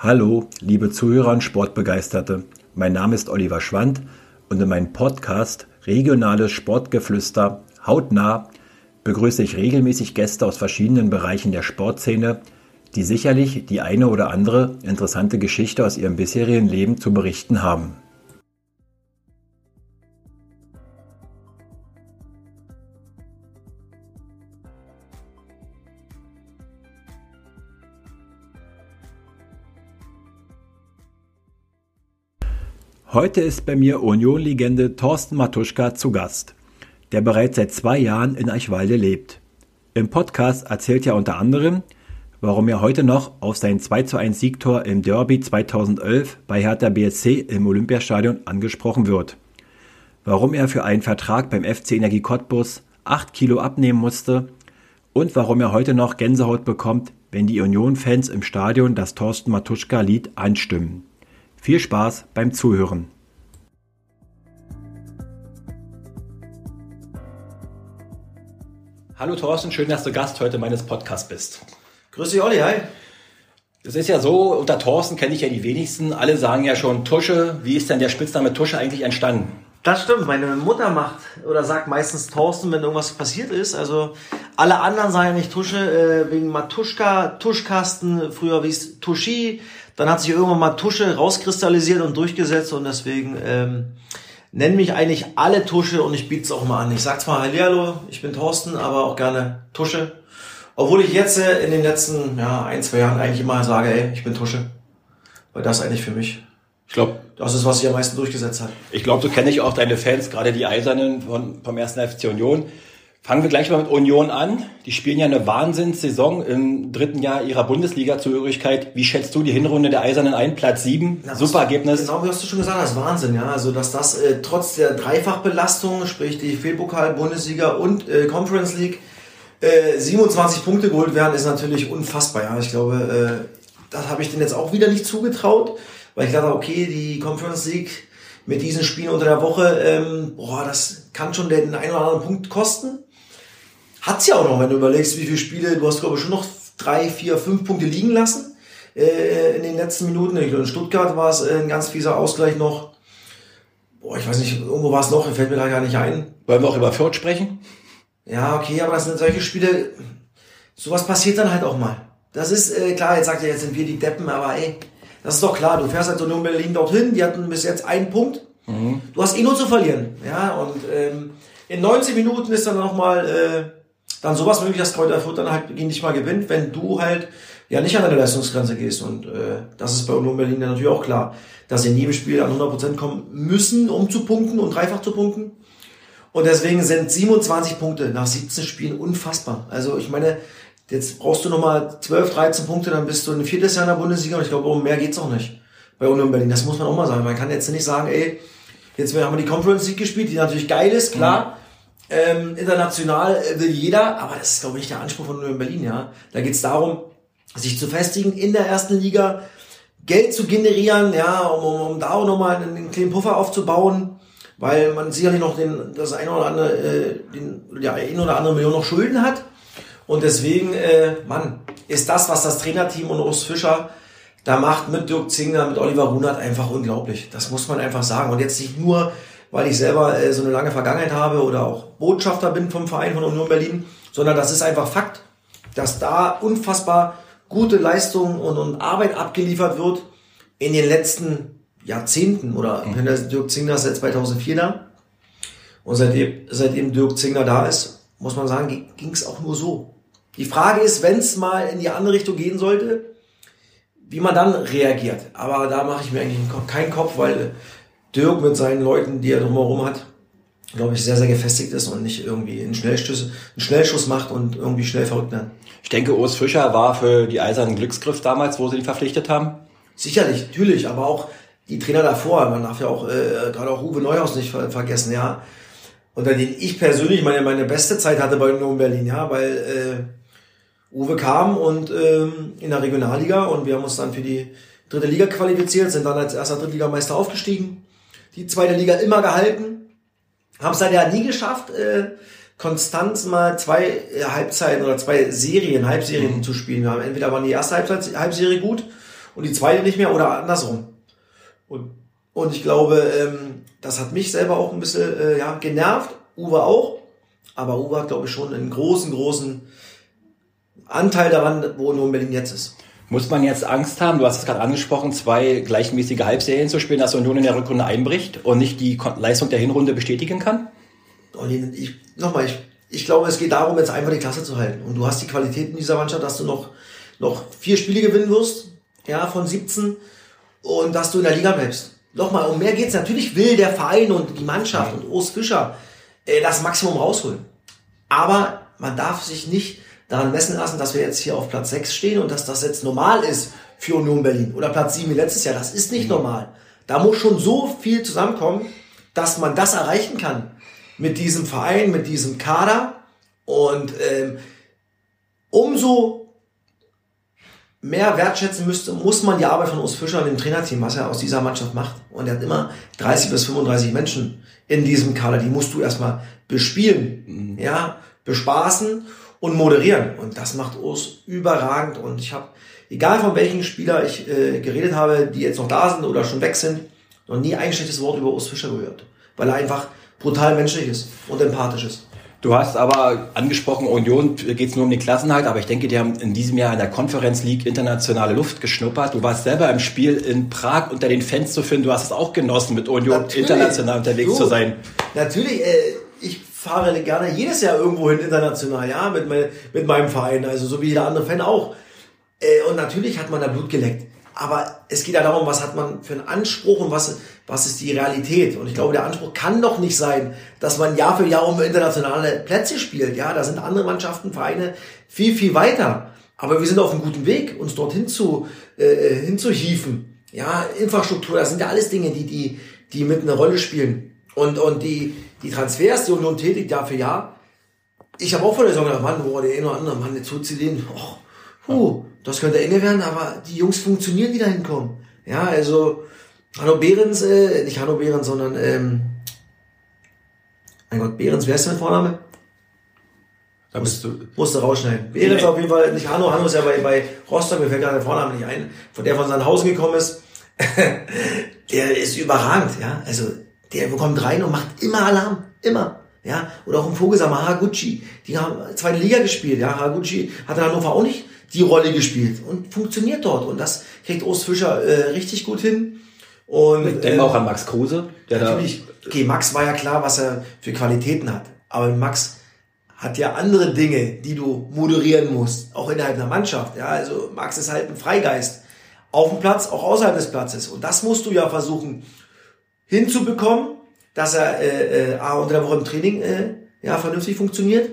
Hallo, liebe Zuhörer und Sportbegeisterte. Mein Name ist Oliver Schwand und in meinem Podcast Regionales Sportgeflüster hautnah begrüße ich regelmäßig Gäste aus verschiedenen Bereichen der Sportszene, die sicherlich die eine oder andere interessante Geschichte aus ihrem bisherigen Leben zu berichten haben. Heute ist bei mir Union-Legende Thorsten Matuschka zu Gast, der bereits seit zwei Jahren in Eichwalde lebt. Im Podcast erzählt er unter anderem, warum er heute noch auf sein 2:1 Siegtor im Derby 2011 bei Hertha BSC im Olympiastadion angesprochen wird, warum er für einen Vertrag beim FC Energie Cottbus 8 Kilo abnehmen musste und warum er heute noch Gänsehaut bekommt, wenn die Union-Fans im Stadion das Thorsten Matuschka-Lied anstimmen. Viel Spaß beim Zuhören. Hallo Thorsten, schön, dass du Gast heute meines Podcasts bist. Grüß dich, Olli, hi. Es ist ja so, unter Thorsten kenne ich ja die wenigsten. Alle sagen ja schon Tusche. Wie ist denn der Spitzname Tusche eigentlich entstanden? Das stimmt. Meine Mutter macht oder sagt meistens Thorsten, wenn irgendwas passiert ist. Also alle anderen sagen ja nicht Tusche äh, wegen Matuschka, Tuschkasten. Früher wie es Tuschi. Dann hat sich irgendwann mal Tusche rauskristallisiert und durchgesetzt und deswegen ähm, nennen mich eigentlich alle Tusche und ich biete es auch mal an. Ich sag zwar Hallihallo, ich bin Thorsten, aber auch gerne Tusche. Obwohl ich jetzt äh, in den letzten ja, ein, zwei Jahren eigentlich immer sage, ey, ich bin Tusche. Weil das eigentlich für mich, ich glaube, das ist, was sich am meisten durchgesetzt hat. Ich glaube, so kenne ich auch deine Fans, gerade die Eisernen von, vom ersten FC Union. Fangen wir gleich mal mit Union an. Die spielen ja eine Wahnsinnssaison im dritten Jahr ihrer Bundesliga-Zugehörigkeit. Wie schätzt du die Hinrunde der Eisernen ein? Platz sieben, Na, super Ergebnis. Genau, wie hast du schon gesagt, das ist Wahnsinn, ja. Also, dass das äh, trotz der Dreifachbelastung, sprich die Fehlpokal, Bundesliga und äh, Conference League, äh, 27 Punkte geholt werden, ist natürlich unfassbar, ja. Ich glaube, äh, das habe ich denen jetzt auch wieder nicht zugetraut, weil ich dachte, okay, die Conference League mit diesen Spielen unter der Woche, ähm, boah, das kann schon den einen oder anderen Punkt kosten. Hat's ja auch noch, wenn du überlegst, wie viele Spiele, du hast glaube ich schon noch drei, vier, fünf Punkte liegen lassen äh, in den letzten Minuten. In Stuttgart war es äh, ein ganz fieser Ausgleich noch. Boah, ich weiß nicht, irgendwo war es noch, fällt mir da gar nicht ein. Wollen wir auch über Fürth sprechen? Ja, okay, aber das sind solche Spiele, sowas passiert dann halt auch mal. Das ist äh, klar, jetzt sagt er, jetzt sind wir die Deppen, aber ey, das ist doch klar, du fährst halt so nur Berlin dorthin, die hatten bis jetzt einen Punkt. Mhm. Du hast eh nur zu verlieren. Ja, und ähm, in 90 Minuten ist dann nochmal äh, dann sowas möglich, dass Kräuter Fürth dann halt gegen dich mal gewinnt, wenn du halt ja nicht an deine Leistungsgrenze gehst. Und äh, das ist bei Union Berlin dann natürlich auch klar, dass sie in jedem Spiel an 100% kommen müssen, um zu punkten und dreifach zu punkten. Und deswegen sind 27 Punkte nach 17 Spielen unfassbar. Also ich meine, jetzt brauchst du nochmal 12, 13 Punkte, dann bist du ein viertes Jahr in der Bundesliga und ich glaube, um mehr geht's auch nicht bei Union Berlin. Das muss man auch mal sagen. Man kann jetzt nicht sagen, ey, jetzt haben wir die Conference League gespielt, die natürlich geil ist, klar. Mhm. Ähm, international will jeder, aber das ist, glaube ich, nicht der Anspruch von Union Berlin, ja. Da geht's darum, sich zu festigen in der ersten Liga, Geld zu generieren, ja, um, um, um da auch nochmal einen kleinen Puffer aufzubauen weil man sicherlich noch den, das eine oder andere, äh, den, ja, ein oder andere Million noch Schulden hat. Und deswegen, äh, Mann, ist das, was das Trainerteam und Urs Fischer da macht mit Dirk Zingler, mit Oliver Runert einfach unglaublich. Das muss man einfach sagen. Und jetzt nicht nur, weil ich selber äh, so eine lange Vergangenheit habe oder auch Botschafter bin vom Verein von Union Berlin, sondern das ist einfach Fakt, dass da unfassbar gute Leistung und, und Arbeit abgeliefert wird in den letzten Jahrzehnten oder mhm. Dirk Zingler ist seit 2004 da. Und seitdem, seitdem Dirk Zingler da ist, muss man sagen, ging es auch nur so. Die Frage ist, wenn es mal in die andere Richtung gehen sollte, wie man dann reagiert. Aber da mache ich mir eigentlich keinen Kopf, weil Dirk mit seinen Leuten, die er drumherum hat, glaube ich, sehr, sehr gefestigt ist und nicht irgendwie einen Schnellschuss, einen Schnellschuss macht und irgendwie schnell verrückt wird. Ich denke, Urs Fischer war für die Eisernen Glücksgriff damals, wo sie ihn verpflichtet haben. Sicherlich, natürlich, aber auch die Trainer davor, man darf ja auch äh, gerade auch Uwe Neuhaus nicht ver vergessen, ja. Unter denen ich persönlich meine, meine beste Zeit hatte bei Union Berlin, ja, weil äh, Uwe kam und ähm, in der Regionalliga und wir haben uns dann für die dritte Liga qualifiziert, sind dann als erster Drittligameister aufgestiegen, die zweite Liga immer gehalten, haben es dann ja nie geschafft, äh, konstant mal zwei Halbzeiten oder zwei Serien, Halbserien mhm. zu spielen. Wir haben entweder waren die erste Halbzeit, Halbserie gut und die zweite nicht mehr oder andersrum. Und, und ich glaube, ähm, das hat mich selber auch ein bisschen äh, ja, genervt, Uwe auch. Aber Uwe hat, glaube ich, schon einen großen, großen Anteil daran, wo Union Berlin jetzt ist. Muss man jetzt Angst haben, du hast es gerade angesprochen, zwei gleichmäßige Halbserien zu spielen, dass Union in der Rückrunde einbricht und nicht die Leistung der Hinrunde bestätigen kann? Ich, nochmal, ich, ich glaube, es geht darum, jetzt einfach die Klasse zu halten. Und du hast die Qualität in dieser Mannschaft, dass du noch, noch vier Spiele gewinnen wirst, ja, von 17, und dass du in der Liga bleibst. Nochmal, um mehr geht's. Natürlich will der Verein und die Mannschaft und Urs Fischer äh, das Maximum rausholen. Aber man darf sich nicht daran messen lassen, dass wir jetzt hier auf Platz 6 stehen und dass das jetzt normal ist für Union Berlin. Oder Platz 7 wie letztes Jahr. Das ist nicht mhm. normal. Da muss schon so viel zusammenkommen, dass man das erreichen kann. Mit diesem Verein, mit diesem Kader. Und ähm, umso mehr wertschätzen müsste, muss man die Arbeit von Urs Fischer und dem Trainerteam, was er aus dieser Mannschaft macht. Und er hat immer 30 bis 35 Menschen in diesem Kader, die musst du erstmal bespielen, mhm. ja, bespaßen und moderieren. Und das macht Urs überragend. Und ich habe, egal von welchen Spieler ich äh, geredet habe, die jetzt noch da sind oder schon weg sind, noch nie ein schlechtes Wort über Urs Fischer gehört. Weil er einfach brutal menschlich ist und empathisch ist. Du hast aber angesprochen, Union geht es nur um die Klassenhalt, aber ich denke, die haben in diesem Jahr in der Conference League internationale Luft geschnuppert. Du warst selber im Spiel in Prag unter den Fans zu finden. Du hast es auch genossen, mit Union natürlich. international unterwegs du, zu sein. Natürlich, äh, fahre gerne jedes Jahr irgendwo hin international, ja, mit, mein, mit meinem Verein, also so wie jeder andere Fan auch. Äh, und natürlich hat man da Blut geleckt. Aber es geht ja darum, was hat man für einen Anspruch und was, was ist die Realität. Und ich glaube, der Anspruch kann doch nicht sein, dass man Jahr für Jahr um internationale Plätze spielt. Ja, da sind andere Mannschaften, Vereine viel, viel weiter. Aber wir sind auf einem guten Weg, uns dorthin zu, äh, hinzuhieven. Ja, Infrastruktur, das sind ja alles Dinge, die, die, die mit einer Rolle spielen. Und, und die, die Transfers, die Union tätigt Jahr für Jahr. Ich habe auch vor der Saison gedacht, Mann, boah, der eine oder andere, Mann, jetzt holt sie den, oh, puh, das könnte enge werden, aber die Jungs funktionieren, die da hinkommen. Ja, also Hanno Behrens, äh, nicht Hanno Behrens, sondern ähm, mein Gott, Behrens, wer ist dein Vorname? Da bist du. Musst du rausschneiden. Behrens auf jeden Fall, nicht Hanno, Hanno ist ja bei, bei Rostock, mir fällt gerade der Vorname nicht ein, von der von Sandhausen gekommen ist. der ist überragend, ja. Also der bekommt rein und macht immer Alarm. Immer. Ja, oder auch im Vogelsammer Haraguchi. Die haben zweite Liga gespielt. Ja, Haraguchi hat in Hannover auch nicht die Rolle gespielt und funktioniert dort. Und das kriegt Ost Fischer äh, richtig gut hin. Und, Denken wir äh, auch an Max Kruse. Der natürlich, okay, Max war ja klar, was er für Qualitäten hat. Aber Max hat ja andere Dinge, die du moderieren musst, auch innerhalb der Mannschaft. Ja, also Max ist halt ein Freigeist. Auf dem Platz, auch außerhalb des Platzes. Und das musst du ja versuchen hinzubekommen, dass er äh, äh, unter der Woche im Training äh, ja, vernünftig funktioniert.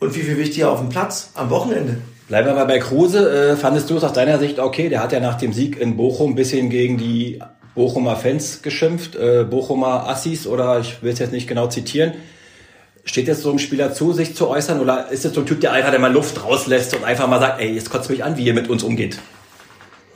Und viel, viel wichtiger auf dem Platz am Wochenende. Bleiben wir mal bei Kruse. Äh, fandest du es aus deiner Sicht okay? Der hat ja nach dem Sieg in Bochum ein bisschen gegen die Bochumer Fans geschimpft, äh, Bochumer Assis oder ich will es jetzt nicht genau zitieren. Steht jetzt so einem Spieler zu, sich zu äußern oder ist es so ein Typ, der einfach der mal Luft rauslässt und einfach mal sagt, ey, jetzt kotzt mich an, wie ihr mit uns umgeht?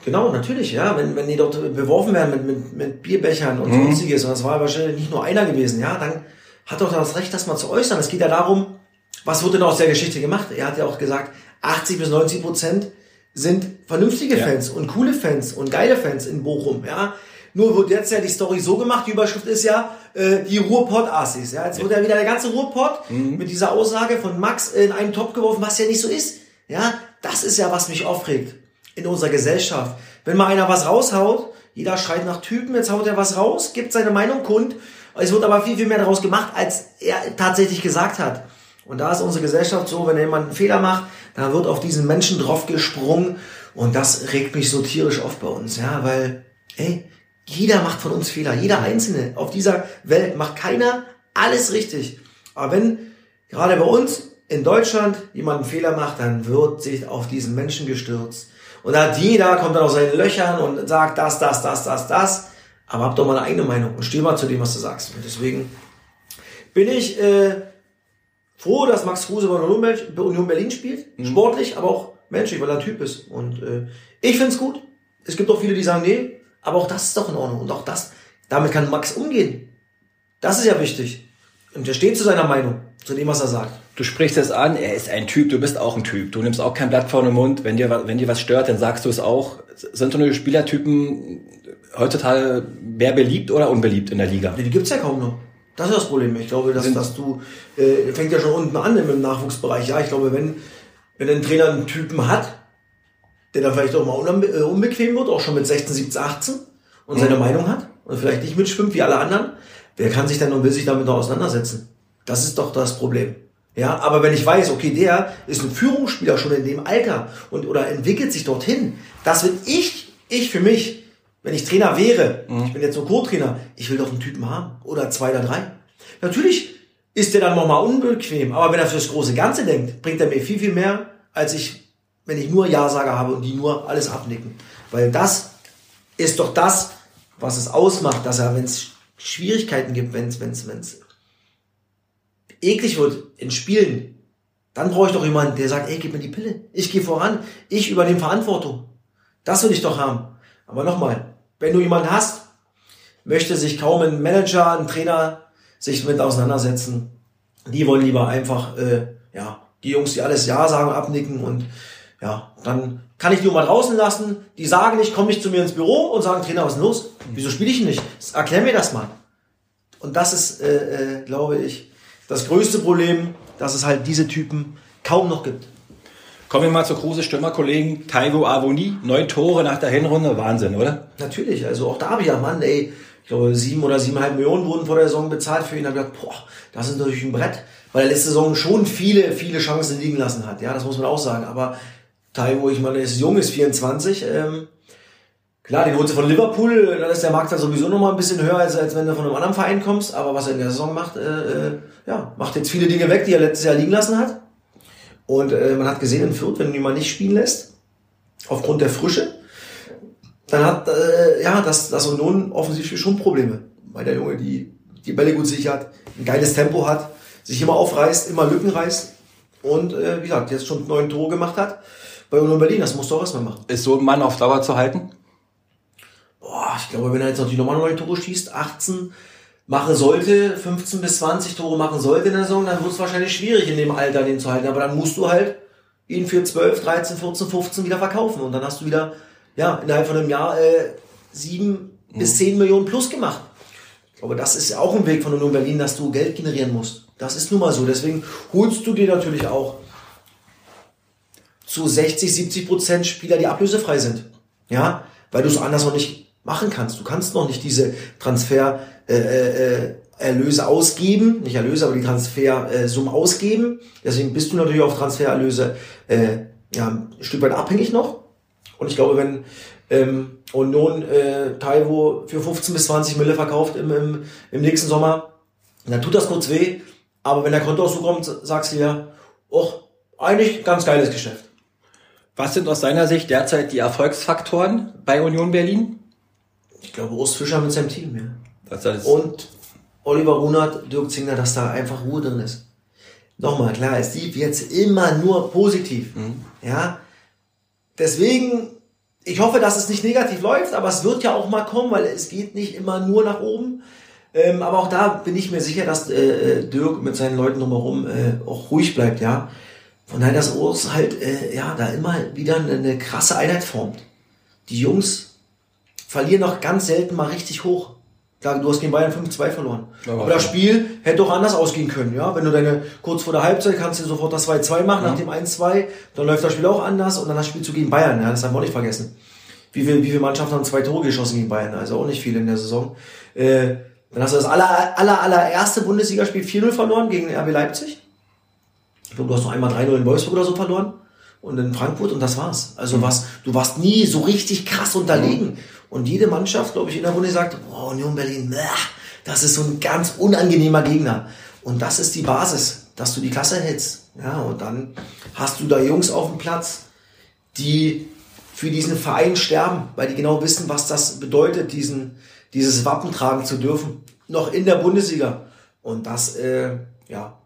Genau, natürlich, ja. Wenn, wenn die dort beworfen werden mit, mit, mit Bierbechern und mhm. sonstiges, und das war wahrscheinlich nicht nur einer gewesen, ja, dann hat doch das Recht, das mal zu äußern. Es geht ja darum, was wurde denn aus der Geschichte gemacht? Er hat ja auch gesagt, 80 bis 90 Prozent sind vernünftige ja. Fans und coole Fans und geile Fans in Bochum, ja. Nur wird jetzt ja die Story so gemacht, die Überschrift ist ja äh, die Ruhrpott-Assis. Ja? Jetzt wird ja wieder der ganze Ruhrpott mhm. mit dieser Aussage von Max in einen Topf geworfen, was ja nicht so ist. Ja, das ist ja, was mich aufregt in unserer Gesellschaft. Wenn mal einer was raushaut, jeder schreit nach Typen, jetzt haut er was raus, gibt seine Meinung kund. Es wird aber viel, viel mehr daraus gemacht, als er tatsächlich gesagt hat. Und da ist unsere Gesellschaft so, wenn jemand einen Fehler macht, dann wird auf diesen Menschen drauf gesprungen. Und das regt mich so tierisch auf bei uns, ja, weil, ey, jeder macht von uns Fehler. Jeder Einzelne auf dieser Welt macht keiner alles richtig. Aber wenn gerade bei uns in Deutschland jemand einen Fehler macht, dann wird sich auf diesen Menschen gestürzt. Und da hat jeder, kommt dann aus seinen Löchern und sagt das, das, das, das, das. Aber hab doch mal eine eigene Meinung und steh mal zu dem, was du sagst. Und deswegen bin ich äh, froh, dass Max Kruse bei Union Berlin spielt. Mhm. Sportlich, aber auch menschlich, weil er ein Typ ist. Und äh, ich find's gut. Es gibt auch viele, die sagen, nee, aber auch das ist doch in Ordnung. Und auch das, damit kann Max umgehen. Das ist ja wichtig. Und er steht zu seiner Meinung. zu dem, was er sagt. Du sprichst es an, er ist ein Typ, du bist auch ein Typ. Du nimmst auch kein Blatt vor den Mund. Wenn dir, wenn dir was stört, dann sagst du es auch. Sind so eine Spielertypen heutzutage mehr beliebt oder unbeliebt in der Liga? Die gibt's ja kaum noch. Das ist das Problem. Ich glaube, dass, dass du, äh, fängt ja schon unten an im Nachwuchsbereich. Ja, ich glaube, wenn, wenn ein Trainer einen Typen hat, der dann vielleicht auch mal äh, unbequem wird, auch schon mit 16, 17, 18 und mhm. seine Meinung hat und vielleicht nicht mitschwimmt wie alle anderen, wer kann sich dann und will sich damit noch auseinandersetzen? Das ist doch das Problem. Ja, aber wenn ich weiß, okay, der ist ein Führungsspieler schon in dem Alter und oder entwickelt sich dorthin, das will ich, ich für mich, wenn ich Trainer wäre, mhm. ich bin jetzt so Co-Trainer, ich will doch einen Typen haben oder zwei oder drei. Natürlich ist der dann nochmal unbequem, aber wenn er fürs große Ganze denkt, bringt er mir viel, viel mehr, als ich, wenn ich nur Ja-Sager habe und die nur alles abnicken. Weil das ist doch das, was es ausmacht, dass er, wenn es Schwierigkeiten gibt, wenn es, wenn es, wenn es eklig wird in Spielen, dann brauche ich doch jemanden, der sagt, ey, gib mir die Pille. Ich gehe voran. Ich übernehme Verantwortung. Das will ich doch haben. Aber nochmal, wenn du jemanden hast, möchte sich kaum ein Manager, ein Trainer sich mit auseinandersetzen. Die wollen lieber einfach, äh, ja, die Jungs, die alles Ja sagen, abnicken und ja, dann kann ich die mal draußen lassen. Die sagen nicht, komm nicht zu mir ins Büro und sagen, Trainer, was ist denn los? Wieso spiele ich nicht? Erklär mir das mal. Und das ist, äh, äh, glaube ich, das größte Problem, dass es halt diese Typen kaum noch gibt. Kommen wir mal zur große Stürmerkollegen Taiwo Avoni. Neun Tore nach der Hinrunde, Wahnsinn, oder? Natürlich, also auch da habe ich ja, Mann, ey, ich glaube, sieben oder siebeneinhalb Millionen wurden vor der Saison bezahlt für ihn. Da habe ich gedacht, boah, das ist natürlich ein Brett, weil er letzte Saison schon viele, viele Chancen liegen lassen hat. Ja, das muss man auch sagen. Aber Taiwo, ich meine, er ist jung, ist 24, ähm, Klar, den holst von Liverpool, dann ist der Markt dann sowieso noch mal ein bisschen höher, als, als wenn du von einem anderen Verein kommst. Aber was er in der Saison macht, äh, äh, ja, macht jetzt viele Dinge weg, die er letztes Jahr liegen lassen hat. Und äh, man hat gesehen in Fürth, wenn du ihn mal nicht spielen lässt, aufgrund der Frische, dann hat äh, ja das, das Union offensichtlich schon Probleme. Weil der Junge die, die Bälle gut sichert, ein geiles Tempo hat, sich immer aufreißt, immer Lücken reißt und äh, wie gesagt, jetzt schon neun Tore gemacht hat bei Union Berlin. Das musst du auch erstmal machen. Ist so ein Mann auf Dauer zu halten? Boah, ich glaube, wenn er jetzt natürlich nochmal neun Tore schießt, 18 machen sollte, 15 bis 20 Tore machen sollte in der Saison, dann wird es wahrscheinlich schwierig in dem Alter den zu halten. Aber dann musst du halt ihn für 12, 13, 14, 15 wieder verkaufen. Und dann hast du wieder, ja, innerhalb von einem Jahr äh, 7 mhm. bis 10 Millionen plus gemacht. Aber das ist ja auch ein Weg von Union Berlin, dass du Geld generieren musst. Das ist nun mal so. Deswegen holst du dir natürlich auch zu 60, 70 Prozent Spieler, die ablösefrei sind. Ja, weil du es anders noch nicht machen kannst. Du kannst noch nicht diese Transfer äh, äh, Erlöse ausgeben, nicht Erlöse, aber die Transfersumme ausgeben. Deswegen bist du natürlich auf Transfererlöse äh, ja, ein Stück weit abhängig noch. Und ich glaube, wenn ähm, Union äh, Taiwo für 15 bis 20 Mille verkauft im, im, im nächsten Sommer, dann tut das kurz weh. Aber wenn der Kontoauszug kommt, sagst du ja, oh, eigentlich ganz geiles Geschäft. Was sind aus deiner Sicht derzeit die Erfolgsfaktoren bei Union Berlin? Ich glaube, Urs Fischer mit seinem Team, ja. Das heißt und Oliver Runert, Dirk Zingler, dass da einfach Ruhe drin ist. Nochmal, klar, es lief jetzt immer nur positiv. Mhm. Ja. Deswegen, ich hoffe, dass es nicht negativ läuft, aber es wird ja auch mal kommen, weil es geht nicht immer nur nach oben. Ähm, aber auch da bin ich mir sicher, dass äh, äh Dirk mit seinen Leuten drumherum äh, auch ruhig bleibt, ja. Von daher, dass Urs halt, äh, ja, da immer wieder eine krasse Einheit formt. Die Jungs verlieren noch ganz selten mal richtig hoch. Klar, du hast gegen Bayern 5-2 verloren. Aber, Aber das Spiel hätte auch anders ausgehen können, ja. Wenn du deine, kurz vor der Halbzeit kannst du sofort das 2-2 machen, mhm. nach dem 1-2, dann läuft das Spiel auch anders und dann das Spiel zu gegen Bayern, ja. Das haben wir auch nicht vergessen. Wie viele, wie viele Mannschaften haben zwei Tore geschossen gegen Bayern? Also auch nicht viele in der Saison. Äh, dann hast du das aller, aller, allererste Bundesligaspiel 4-0 verloren gegen RB Leipzig. Ich glaube, du hast noch einmal 3-0 in Wolfsburg oder so verloren und in Frankfurt und das war's. Also mhm. was, du warst nie so richtig krass unterlegen. Mhm. Und jede Mannschaft, glaube ich, in der Runde sagt, boah, Union Berlin, das ist so ein ganz unangenehmer Gegner. Und das ist die Basis, dass du die Klasse hältst. Ja, und dann hast du da Jungs auf dem Platz, die für diesen Verein sterben, weil die genau wissen, was das bedeutet, diesen, dieses Wappen tragen zu dürfen. Noch in der Bundesliga. Und das, äh, ja,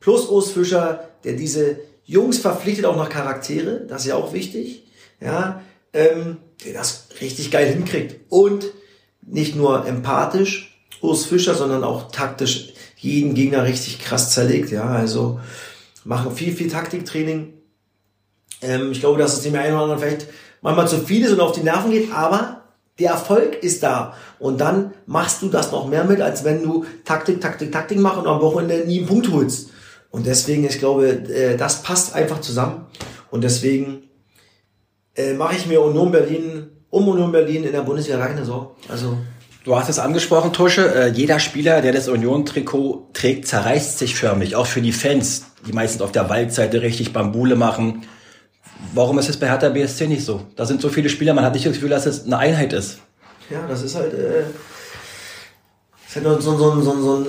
plus Urs Fischer, der diese Jungs verpflichtet auch nach Charaktere, das ist ja auch wichtig. Ja, ähm, der das richtig geil hinkriegt. Und nicht nur empathisch, Urs Fischer, sondern auch taktisch jeden Gegner richtig krass zerlegt, ja, also machen viel, viel Taktiktraining. Ähm, ich glaube, dass es dem einen oder anderen vielleicht manchmal zu viel ist und auf die Nerven geht, aber der Erfolg ist da. Und dann machst du das noch mehr mit, als wenn du Taktik, Taktik, Taktik machst und am Wochenende nie einen Punkt holst. Und deswegen, ich glaube, äh, das passt einfach zusammen. Und deswegen äh, mache ich mir Union Berlin, um Union Berlin in der Bundesliga keine Sorgen. Also Du hast es angesprochen, Tusche. Äh, jeder Spieler, der das Union-Trikot trägt, zerreißt sich förmlich. Auch für die Fans, die meistens auf der Waldseite richtig Bambule machen. Warum ist es bei Hertha BSC nicht so? Da sind so viele Spieler, man hat nicht das Gefühl, dass es eine Einheit ist. Ja, das ist halt, äh, das ist halt so, so, so, so ein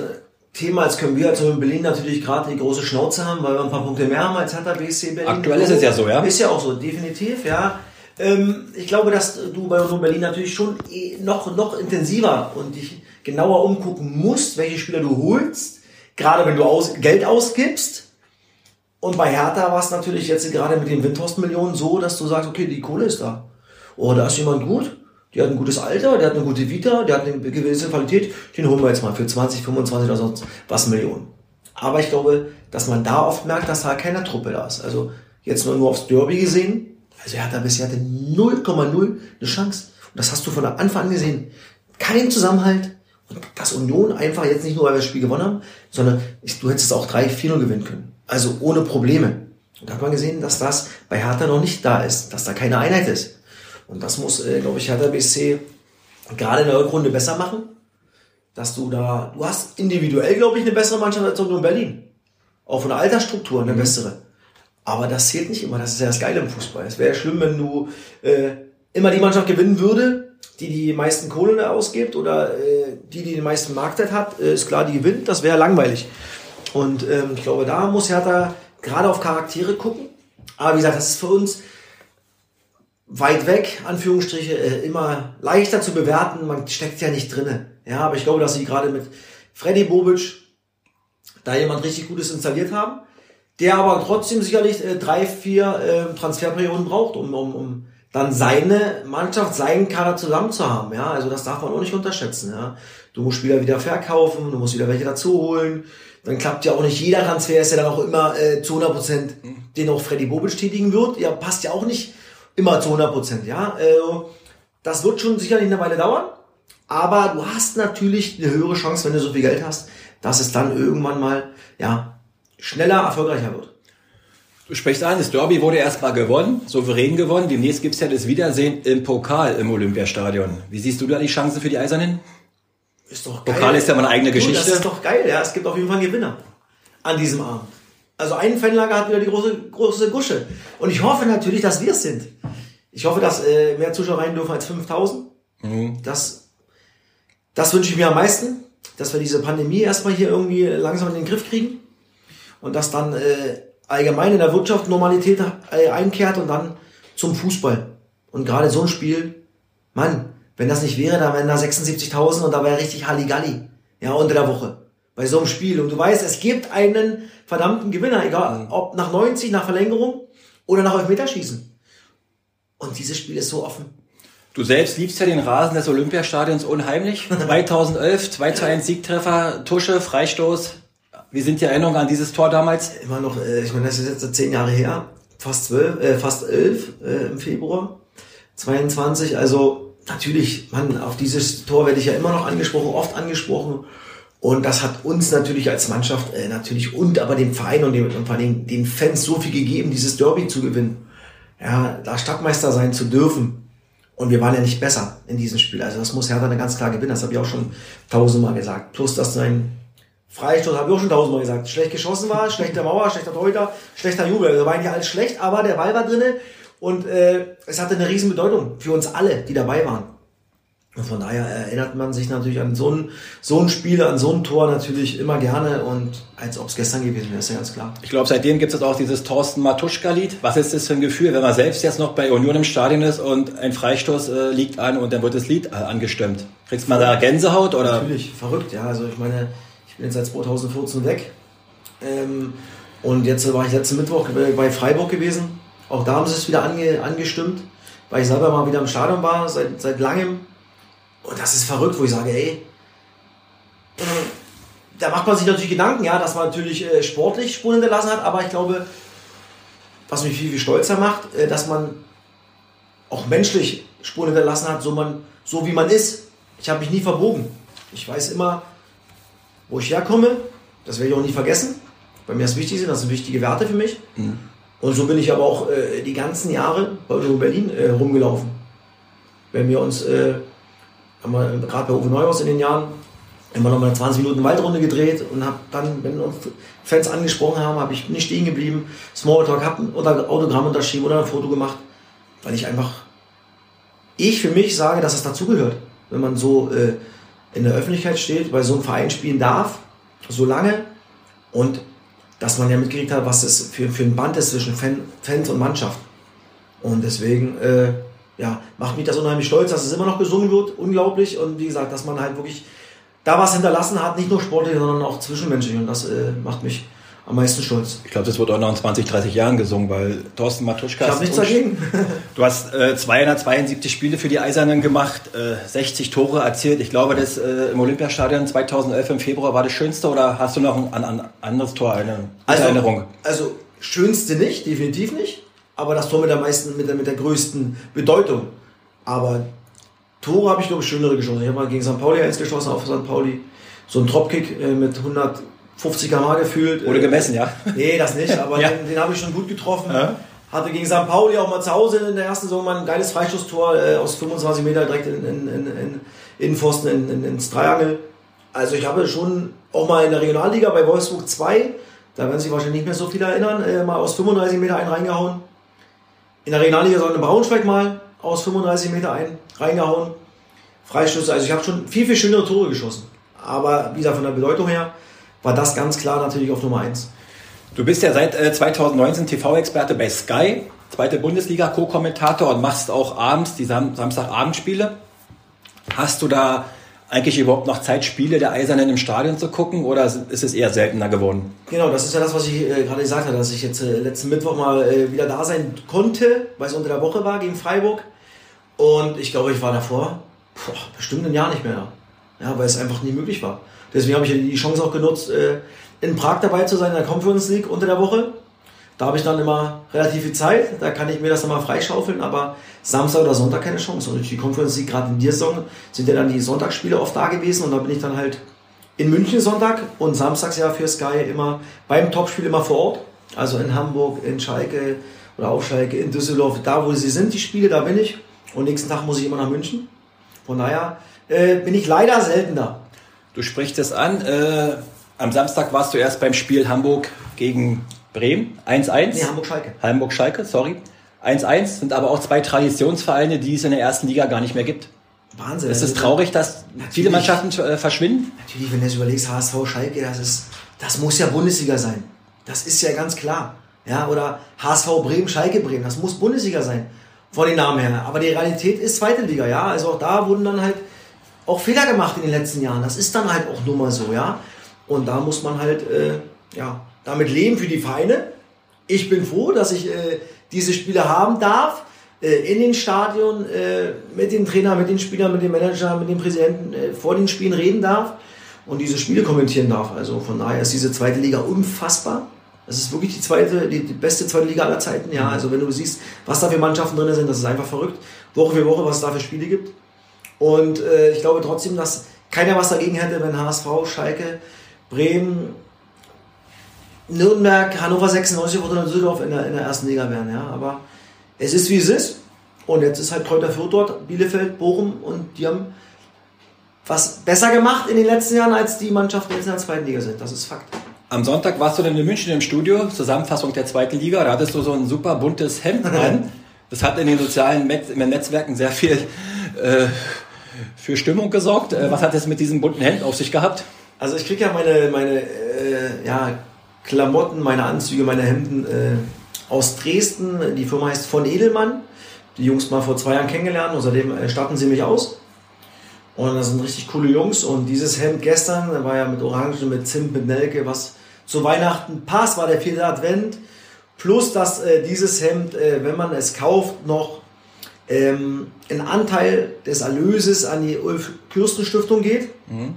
Thema, als können wir als in Berlin natürlich gerade die große Schnauze haben, weil wir ein paar Punkte mehr haben als Hertha BSC Berlin. Aktuell ist es ja so, ja? Ist ja auch so, definitiv, ja. Ähm, ich glaube, dass du bei Union Berlin natürlich schon eh noch, noch intensiver und dich genauer umgucken musst, welche Spieler du holst, gerade wenn du aus, Geld ausgibst. Und bei Hertha war es natürlich jetzt gerade mit den Windhorst-Millionen so, dass du sagst, okay, die Kohle ist da. Oh, da ist jemand gut, der hat ein gutes Alter, der hat eine gute Vita, der hat eine gewisse Qualität, den holen wir jetzt mal für 20, 25 oder sonst was Millionen. Aber ich glaube, dass man da oft merkt, dass da keine Truppe da ist. Also jetzt nur, nur aufs Derby gesehen, also er hat da bisher 0,0 eine Chance. Und das hast du von Anfang an gesehen. Kein Zusammenhalt. Und das Union einfach jetzt nicht nur, weil wir das Spiel gewonnen haben, sondern ich, du hättest auch 3-4 gewinnen können. Also ohne Probleme. Und da hat man gesehen, dass das bei Hertha noch nicht da ist, dass da keine Einheit ist. Und das muss, äh, glaube ich, Hertha BSC gerade in der Rückrunde besser machen. Dass du da, du hast individuell, glaube ich, eine bessere Mannschaft als Union Berlin. Auch von der Altersstruktur eine mhm. bessere. Aber das zählt nicht immer. Das ist ja das Geile im Fußball. Es wäre schlimm, wenn du äh, immer die Mannschaft gewinnen würde, die die meisten Kohle ausgibt oder äh, die, die den meisten Marktwert hat. Äh, ist klar, die gewinnt. Das wäre langweilig. Und ähm, ich glaube, da muss Hertha gerade auf Charaktere gucken. Aber wie gesagt, das ist für uns weit weg, Anführungsstriche, äh, immer leichter zu bewerten. Man steckt ja nicht drinne. Ja, aber ich glaube, dass sie gerade mit Freddy Bobic da jemand richtig Gutes installiert haben der aber trotzdem sicherlich äh, drei, vier äh, Transferperioden braucht, um, um, um dann seine Mannschaft, seinen Kader zusammen zu haben. Ja, also das darf man auch nicht unterschätzen. Ja, du musst Spieler wieder verkaufen, du musst wieder welche dazu holen. Dann klappt ja auch nicht jeder Transfer, ist ja dann auch immer äh, zu 100 Prozent, den auch Freddy Bobic tätigen wird. Ja, passt ja auch nicht immer zu 100 Prozent. Ja, also das wird schon sicherlich eine Weile dauern. Aber du hast natürlich eine höhere Chance, wenn du so viel Geld hast, dass es dann irgendwann mal ja schneller erfolgreicher wird. Du sprichst an, das Derby wurde erstmal gewonnen, souverän gewonnen. Demnächst gibt's ja das Wiedersehen im Pokal im Olympiastadion. Wie siehst du da die Chancen für die Eisernen? Ist doch geil. Pokal ist ja mal eine eigene Geschichte. das ist doch geil, ja. Es gibt auf jeden Fall einen Gewinner an diesem Abend. Also ein Fanlager hat wieder die große, große Gusche. Und ich hoffe natürlich, dass wir es sind. Ich hoffe, dass äh, mehr Zuschauer rein dürfen als 5000. Mhm. Das, das wünsche ich mir am meisten, dass wir diese Pandemie erstmal hier irgendwie langsam in den Griff kriegen und dass dann äh, allgemein in der Wirtschaft Normalität äh, einkehrt und dann zum Fußball. Und gerade so ein Spiel, Mann, wenn das nicht wäre, da wären da 76.000 und da wäre richtig Halligalli. Ja, unter der Woche. Bei so einem Spiel. Und du weißt, es gibt einen verdammten Gewinner, egal mhm. ob nach 90, nach Verlängerung oder nach Elfmeterschießen. Und dieses Spiel ist so offen. Du selbst liebst ja den Rasen des Olympiastadions unheimlich. 2011, 2 zu 1 Siegtreffer, Tusche, Freistoß, wie sind die Erinnerungen an dieses Tor damals? Immer noch, äh, ich meine, das ist jetzt zehn Jahre her, fast zwölf, äh, fast elf äh, im Februar 22. Also natürlich, man, auf dieses Tor werde ich ja immer noch angesprochen, oft angesprochen. Und das hat uns natürlich als Mannschaft äh, natürlich und aber dem Verein und, dem, und vor allem den Fans so viel gegeben, dieses Derby zu gewinnen. Ja, da Stadtmeister sein zu dürfen. Und wir waren ja nicht besser in diesem Spiel. Also das muss Hertha dann ganz klar gewinnen. Das habe ich auch schon tausendmal gesagt. Plus, dass sein Freistoß habe ich auch schon tausendmal gesagt. Schlecht geschossen war, schlechter Mauer, schlechter Torhüter, schlechter Jubel. Also war eigentlich alles schlecht, aber der Ball war drinne und äh, es hatte eine riesen Bedeutung für uns alle, die dabei waren. Und von daher erinnert man sich natürlich an so ein, so ein Spiel, an so ein Tor natürlich immer gerne und als ob es gestern gewesen wäre, ist ja ganz klar. Ich glaube, seitdem gibt es auch dieses Thorsten Matuschka-Lied. Was ist das für ein Gefühl, wenn man selbst jetzt noch bei Union im Stadion ist und ein Freistoß äh, liegt an und dann wird das Lied äh, angestimmt? Kriegst man da Gänsehaut oder? Natürlich, verrückt, ja. Also ich meine, bin jetzt seit 2014 weg. Ähm, und jetzt war ich letzten Mittwoch bei Freiburg gewesen. Auch da haben sie es wieder ange, angestimmt, weil ich selber mal wieder im Stadion war, seit, seit langem. Und das ist verrückt, wo ich sage, ey, da macht man sich natürlich Gedanken, ja, dass man natürlich äh, sportlich Spuren hinterlassen hat, aber ich glaube, was mich viel, viel stolzer macht, äh, dass man auch menschlich Spuren hinterlassen hat, so, man, so wie man ist. Ich habe mich nie verbogen. Ich weiß immer, wo ich herkomme. Das werde ich auch nie vergessen. Bei mir ist wichtig sind, das sind wichtige Werte für mich. Mhm. Und so bin ich aber auch äh, die ganzen Jahre bei Berlin äh, rumgelaufen. Wenn wir uns, äh, gerade bei Uwe Neuhaus in den Jahren, immer noch mal 20 Minuten Waldrunde gedreht und habe dann, wenn uns Fans angesprochen haben, habe ich nicht stehen geblieben, Smalltalk, habe ein Autogramm unterschrieben oder ein Foto gemacht, weil ich einfach, ich für mich sage, dass es dazugehört, wenn man so äh, in der Öffentlichkeit steht, bei so einem Verein spielen darf, so lange und dass man ja mitgekriegt hat, was das für, für ein Band ist zwischen Fan, Fans und Mannschaft. Und deswegen, äh, ja, macht mich das unheimlich stolz, dass es immer noch gesungen wird, unglaublich. Und wie gesagt, dass man halt wirklich da was hinterlassen hat, nicht nur sportlich, sondern auch zwischenmenschlich. Und das äh, macht mich am meisten stolz. Ich glaube, das wird auch noch in 20, 30 Jahren gesungen, weil Thorsten Matuschka. Ich habe nichts dagegen. du hast äh, 272 Spiele für die Eisernen gemacht, äh, 60 Tore erzielt. Ich glaube, das äh, im Olympiastadion 2011 im Februar war das schönste oder hast du noch ein, ein anderes Tor, eine also, Erinnerung? Also schönste nicht, definitiv nicht, aber das Tor mit der meisten, mit der, mit der größten Bedeutung. Aber Tore habe ich, glaube ich, schönere geschossen. Ich habe mal gegen St. Pauli eins geschossen auf St. Pauli. So ein Dropkick äh, mit 150 km gefühlt. Wurde gemessen, ja? Nee, das nicht, aber ja. den, den habe ich schon gut getroffen. Ja. Hatte gegen St. Pauli auch mal zu Hause in der ersten Saison mal ein geiles Freistoßtor äh, aus 25 Meter direkt in, in, in, in Innenpfosten in, in, ins Dreiangel. Also ich habe schon auch mal in der Regionalliga bei Wolfsburg 2, da werden sich wahrscheinlich nicht mehr so viele erinnern, äh, mal aus 35 Meter einen reingehauen. In der Regionalliga soll in Braunschweig mal aus 35 Meter ein, reingehauen. Freistöße, also ich habe schon viel, viel schönere Tore geschossen. Aber wie gesagt, von der Bedeutung her war das ganz klar natürlich auf Nummer 1. Du bist ja seit äh, 2019 TV-Experte bei Sky, zweite Bundesliga-Co-Kommentator und machst auch abends die Sam Samstagabendspiele. Hast du da eigentlich überhaupt noch Zeit, Spiele der Eisernen im Stadion zu gucken oder ist es eher seltener geworden? Genau, das ist ja das, was ich äh, gerade gesagt habe, dass ich jetzt äh, letzten Mittwoch mal äh, wieder da sein konnte, weil es unter der Woche war gegen Freiburg. Und ich glaube, ich war davor boah, bestimmt ein Jahr nicht mehr da. Ja, weil es einfach nie möglich war. Deswegen habe ich die Chance auch genutzt, äh, in Prag dabei zu sein in der Conference League unter der Woche. Da habe ich dann immer relativ viel Zeit, da kann ich mir das dann mal freischaufeln, aber Samstag oder Sonntag keine Chance. Und die Conference League, gerade in der Saison, sind ja dann die Sonntagsspiele oft da gewesen und da bin ich dann halt in München Sonntag und samstags ja für Sky immer beim Topspiel immer vor Ort. Also in Hamburg, in Schalke oder auf Schalke, in Düsseldorf, da wo sie sind, die Spiele, da bin ich. Und nächsten Tag muss ich immer nach München. Von daher äh, bin ich leider selten da. Du sprichst es an. Äh, am Samstag warst du erst beim Spiel Hamburg gegen Bremen 1-1. Nee, Hamburg-Schalke. Hamburg-Schalke, sorry. 1-1 sind aber auch zwei Traditionsvereine, die es in der ersten Liga gar nicht mehr gibt. Wahnsinn. Ist es traurig, dass natürlich, viele Mannschaften äh, verschwinden? Natürlich, wenn du jetzt überlegst, HSV, Schalke, das ist, das muss ja Bundesliga sein. Das ist ja ganz klar. Ja, oder HSV Bremen, Schalke Bremen, das muss Bundesliga sein. Von den Namen her. Aber die Realität ist zweite Liga, ja. Also auch da wurden dann halt auch Fehler gemacht in den letzten Jahren. Das ist dann halt auch nur mal so, ja. Und da muss man halt, äh, ja, damit leben für die Vereine. Ich bin froh, dass ich äh, diese Spiele haben darf, äh, in den Stadion, äh, mit dem Trainer, mit den Spielern, mit dem Manager, mit dem Präsidenten äh, vor den Spielen reden darf und diese Spiele kommentieren darf. Also von daher ist diese zweite Liga unfassbar. Das ist wirklich die zweite, die, die beste zweite Liga aller Zeiten. Ja, also wenn du siehst, was da für Mannschaften drin sind, das ist einfach verrückt. Woche für Woche, was es da für Spiele gibt. Und äh, ich glaube trotzdem, dass keiner was dagegen hätte, wenn HSV, Schalke, Bremen, Nürnberg, Hannover 96 oder Düsseldorf in der, in der ersten Liga wären. Ja? Aber es ist wie es ist. Und jetzt ist halt Kräuter Fürth dort, Bielefeld, Bochum und die haben was besser gemacht in den letzten Jahren, als die Mannschaften jetzt in der zweiten Liga sind. Das ist Fakt. Am Sonntag warst du dann in München im Studio, Zusammenfassung der zweiten Liga. Da hattest du so ein super buntes Hemd an. Das hat in den sozialen Netzwerken sehr viel äh, für Stimmung gesorgt. Äh, was hat es mit diesem bunten Hemd auf sich gehabt? Also ich kriege ja meine, meine äh, ja, Klamotten, meine Anzüge, meine Hemden äh, aus Dresden. Die Firma heißt von Edelmann. Die Jungs mal vor zwei Jahren kennengelernt und seitdem äh, statten sie mich aus. Und das sind richtig coole Jungs. Und dieses Hemd gestern war ja mit Orangen, mit Zimt, mit Nelke, was zu Weihnachten passt, war der vierte Advent. Plus, dass äh, dieses Hemd, äh, wenn man es kauft, noch ähm, ein Anteil des Erlöses an die Ulf Kürsten Stiftung geht. Mhm.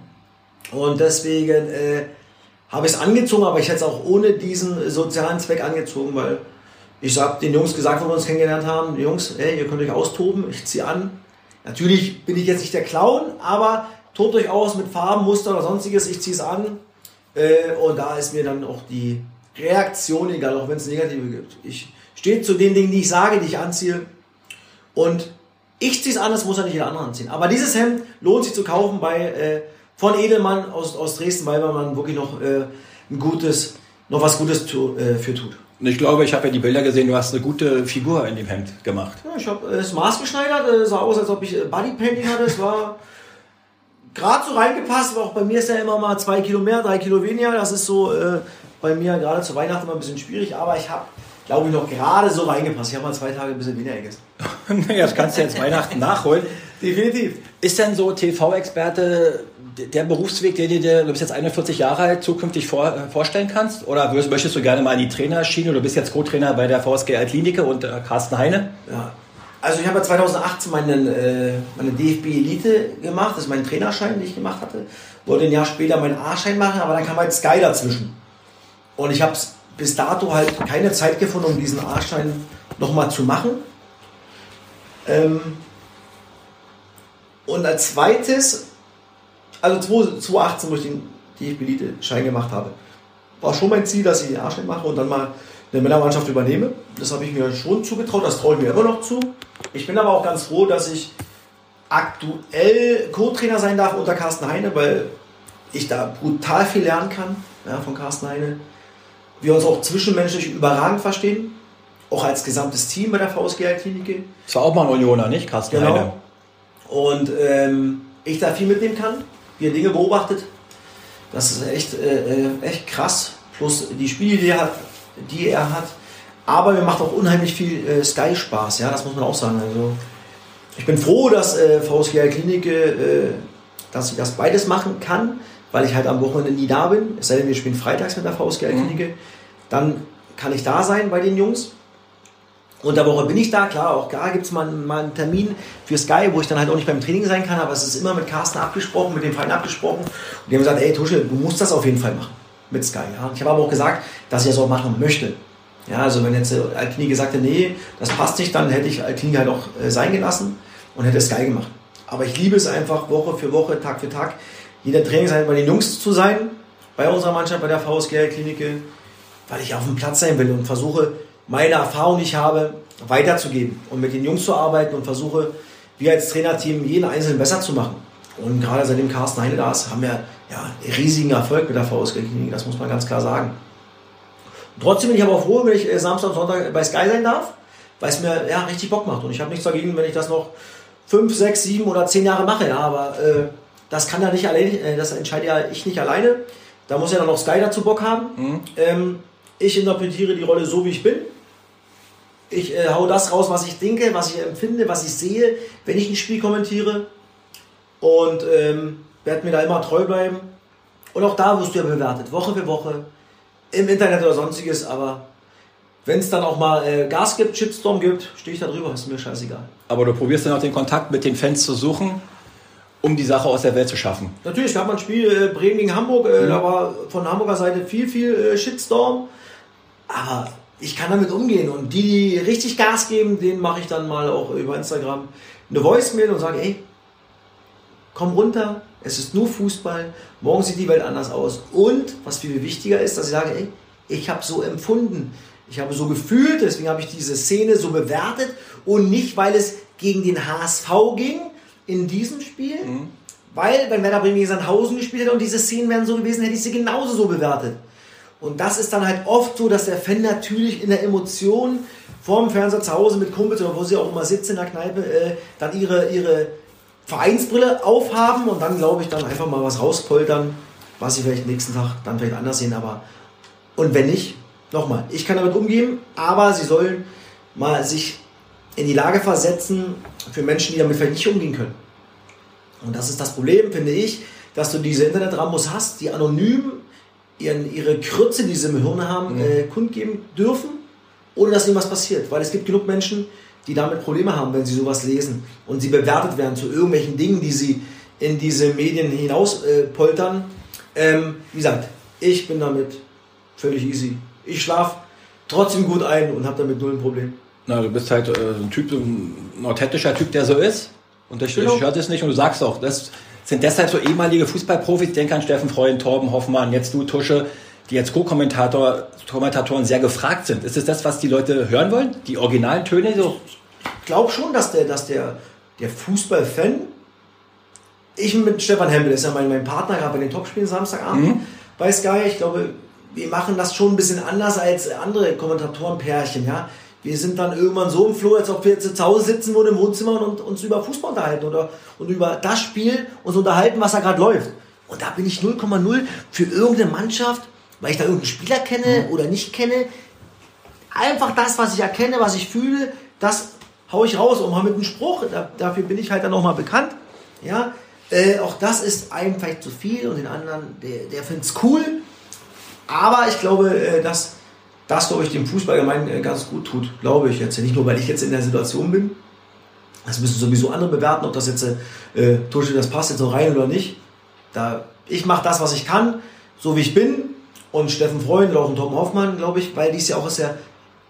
Und deswegen äh, habe ich es angezogen, aber ich hätte es auch ohne diesen sozialen Zweck angezogen, weil ich habe den Jungs gesagt, wo wir uns kennengelernt haben, Jungs, ey, ihr könnt euch austoben, ich ziehe an. Natürlich bin ich jetzt nicht der Clown, aber tobt euch aus mit Farben, Muster oder sonstiges, ich ziehe es an. Äh, und da ist mir dann auch die Reaktion egal, auch wenn es negative gibt. Ich stehe zu den Dingen, die ich sage, die ich anziehe. Und ich ziehe es an, das muss ja nicht jeder andere anziehen. Aber dieses Hemd lohnt sich zu kaufen bei äh, von Edelmann aus, aus Dresden, weil man wirklich noch äh, ein gutes, noch was Gutes tu, äh, für tut. Ich glaube, ich habe ja die Bilder gesehen, du hast eine gute Figur in dem Hemd gemacht. Ja, ich habe es maßgeschneidert, es sah aus, als ob ich äh, Bodypainting hatte. Es war gerade so reingepasst, aber auch bei mir ist ja immer mal zwei Kilo mehr, drei Kilo weniger. Das ist so äh, bei mir gerade zu Weihnachten immer ein bisschen schwierig, aber ich habe, glaube ich, noch gerade so reingepasst. Ich habe mal zwei Tage ein bisschen weniger gegessen. naja, das kannst du jetzt Weihnachten nachholen. Definitiv. Ist denn so TV-Experte der Berufsweg, du dir, du bist jetzt 41 Jahre alt, zukünftig vor, äh, vorstellen kannst? Oder möchtest du gerne mal in die Trainerschiene? Du bist jetzt Co-Trainer bei der VSG Altklinike und äh, Carsten Heine. Ja. Also ich habe ja 2018 meinen, äh, meine DFB Elite gemacht, das ist mein Trainerschein, den ich gemacht hatte. Wollte ein Jahr später meinen A-Schein machen, aber dann kam halt Sky dazwischen. Und ich habe bis dato halt keine Zeit gefunden, um diesen A-Schein nochmal zu machen. Ähm und als zweites also 2018, wo ich den DFB-Elite-Schein gemacht habe, war schon mein Ziel, dass ich den Arschlein mache und dann mal eine Männermannschaft übernehme. Das habe ich mir schon zugetraut, das traue ich mir immer noch zu. Ich bin aber auch ganz froh, dass ich aktuell Co-Trainer sein darf unter Carsten Heine, weil ich da brutal viel lernen kann ja, von Carsten Heine. Wir uns auch zwischenmenschlich überragend verstehen, auch als gesamtes Team bei der VSG Klinik. Das war auch mal ein Unioner, nicht, Carsten genau. Heine? Und ähm, ich da viel mitnehmen kann wie er Dinge beobachtet. Das ist echt, äh, äh, echt krass. Plus die Spiele, die er hat, die er hat. Aber mir macht auch unheimlich viel äh, Sky Spaß, ja, das muss man auch sagen. Also ich bin froh, dass äh, VSG Klinik, äh, dass ich das beides machen kann, weil ich halt am Wochenende nie da bin. Es sei denn, wir spielen freitags mit der VSG Klinik. Mhm. Dann kann ich da sein bei den Jungs. Unter Woche bin ich da, klar, auch da gibt es mal, mal, einen Termin für Sky, wo ich dann halt auch nicht beim Training sein kann, aber es ist immer mit Carsten abgesprochen, mit dem Verein abgesprochen. Und die haben gesagt, ey Tusche, du musst das auf jeden Fall machen mit Sky. Ja. Ich habe aber auch gesagt, dass ich das auch machen möchte. Ja, also wenn jetzt Altini gesagt hätte, nee, das passt nicht, dann hätte ich Altini halt auch äh, sein gelassen und hätte Sky gemacht. Aber ich liebe es einfach, Woche für Woche, Tag für Tag, jeder Trainingseinheit bei den Jungs zu sein, bei unserer Mannschaft, bei der VSG Klinik, weil ich auf dem Platz sein will und versuche, meine Erfahrung, die ich habe, weiterzugeben und mit den Jungs zu arbeiten und versuche, wir als Trainerteam jeden Einzelnen besser zu machen. Und gerade seitdem Carsten Heine da ist, haben wir ja, riesigen Erfolg mit der VSG Klinik, das muss man ganz klar sagen. Und trotzdem bin ich aber auch froh, wenn ich äh, Samstag und Sonntag bei Sky sein darf, weil es mir ja, richtig Bock macht. Und ich habe nichts dagegen, wenn ich das noch fünf, sechs, sieben oder zehn Jahre mache. Ja, aber äh, das kann ja nicht alleine, äh, das entscheide ja ich nicht alleine. Da muss ja dann noch Sky dazu Bock haben. Mhm. Ähm, ich interpretiere die Rolle so, wie ich bin. Ich äh, hau das raus, was ich denke, was ich empfinde, was ich sehe, wenn ich ein Spiel kommentiere. Und ähm, werde mir da immer treu bleiben. Und auch da wirst du ja bewertet, Woche für Woche, im Internet oder sonstiges. Aber wenn es dann auch mal äh, Gas gibt, Shitstorm gibt, stehe ich da drüber, ist mir scheißegal. Aber du probierst dann auch den Kontakt mit den Fans zu suchen, um die Sache aus der Welt zu schaffen. Natürlich, gab man ein Spiel äh, Bremen gegen Hamburg, äh, mhm. da war von Hamburger Seite viel, viel äh, Shitstorm. Aber ich kann damit umgehen. Und die, die richtig Gas geben, denen mache ich dann mal auch über Instagram eine Voice-Mail und sage, ey, komm runter, es ist nur Fußball, morgen sieht die Welt anders aus. Und was viel wichtiger ist, dass ich sage, ey, ich habe so empfunden, ich habe so gefühlt, deswegen habe ich diese Szene so bewertet und nicht, weil es gegen den HSV ging in diesem Spiel, mhm. weil wenn Werder Bremen gegen Sandhausen gespielt hätte und diese Szenen wären so gewesen, hätte ich sie genauso so bewertet. Und das ist dann halt oft so, dass der Fan natürlich in der Emotion vorm Fernseher zu Hause mit Kumpels oder wo sie auch immer sitzen in der Kneipe, äh, dann ihre, ihre Vereinsbrille aufhaben und dann, glaube ich, dann einfach mal was rauspoltern, was sie vielleicht nächsten Tag dann vielleicht anders sehen. Aber und wenn nicht, nochmal, ich kann damit umgehen, aber sie sollen mal sich in die Lage versetzen für Menschen, die damit vielleicht nicht umgehen können. Und das ist das Problem, finde ich, dass du diese Internet-Rambos hast, die anonym ihren, ihre Krütze, die sie im Hirn haben, mhm. äh, kundgeben dürfen, ohne dass irgendwas passiert. Weil es gibt genug Menschen, die damit Probleme haben, wenn sie sowas lesen und sie bewertet werden zu irgendwelchen Dingen, die sie in diese Medien hinaus äh, poltern. Ähm, wie gesagt, ich bin damit völlig easy. Ich schlafe trotzdem gut ein und habe damit null ein Problem. Na, du bist halt äh, so ein Typ, so ein authentischer Typ, der so ist. Und ich, genau. hört es nicht und du sagst auch, das sind deshalb so ehemalige Fußballprofis, ich denke an Steffen Freund, Torben Hoffmann, jetzt du Tusche, die als Co-Kommentator, Kommentatoren sehr gefragt sind. Ist es das, was die Leute hören wollen? Die originalen Töne so? Ich glaube schon, dass der, dass der, der Fußballfan, ich mit Stefan Hempel, ist ja mein, mein Partner gerade bei den Topspielen Samstagabend mhm. bei Sky, ich glaube, wir machen das schon ein bisschen anders als andere Kommentatorenpärchen, ja. Wir sind dann irgendwann so im Floh, als ob wir jetzt zu Hause sitzen würden im Wohnzimmer und uns über Fußball unterhalten oder und über das Spiel uns unterhalten, was da gerade läuft. Und da bin ich 0,0 für irgendeine Mannschaft, weil ich da irgendeinen Spieler kenne mhm. oder nicht kenne. Einfach das, was ich erkenne, was ich fühle, das hau ich raus und mal mit einem Spruch. Da, dafür bin ich halt dann auch mal bekannt. Ja, äh, auch das ist einem vielleicht zu viel und den anderen, der, der findet es cool. Aber ich glaube, äh, dass das, glaube ich, dem Fußball allgemein äh, ganz gut tut. Glaube ich jetzt. Nicht nur, weil ich jetzt in der Situation bin. Das müssen sowieso andere bewerten, ob das jetzt, äh, Tusche, das passt jetzt noch rein oder nicht. Da, ich mache das, was ich kann, so wie ich bin. Und Steffen Freund oder auch Tom Hoffmann, glaube ich, weil die es ja auch sehr,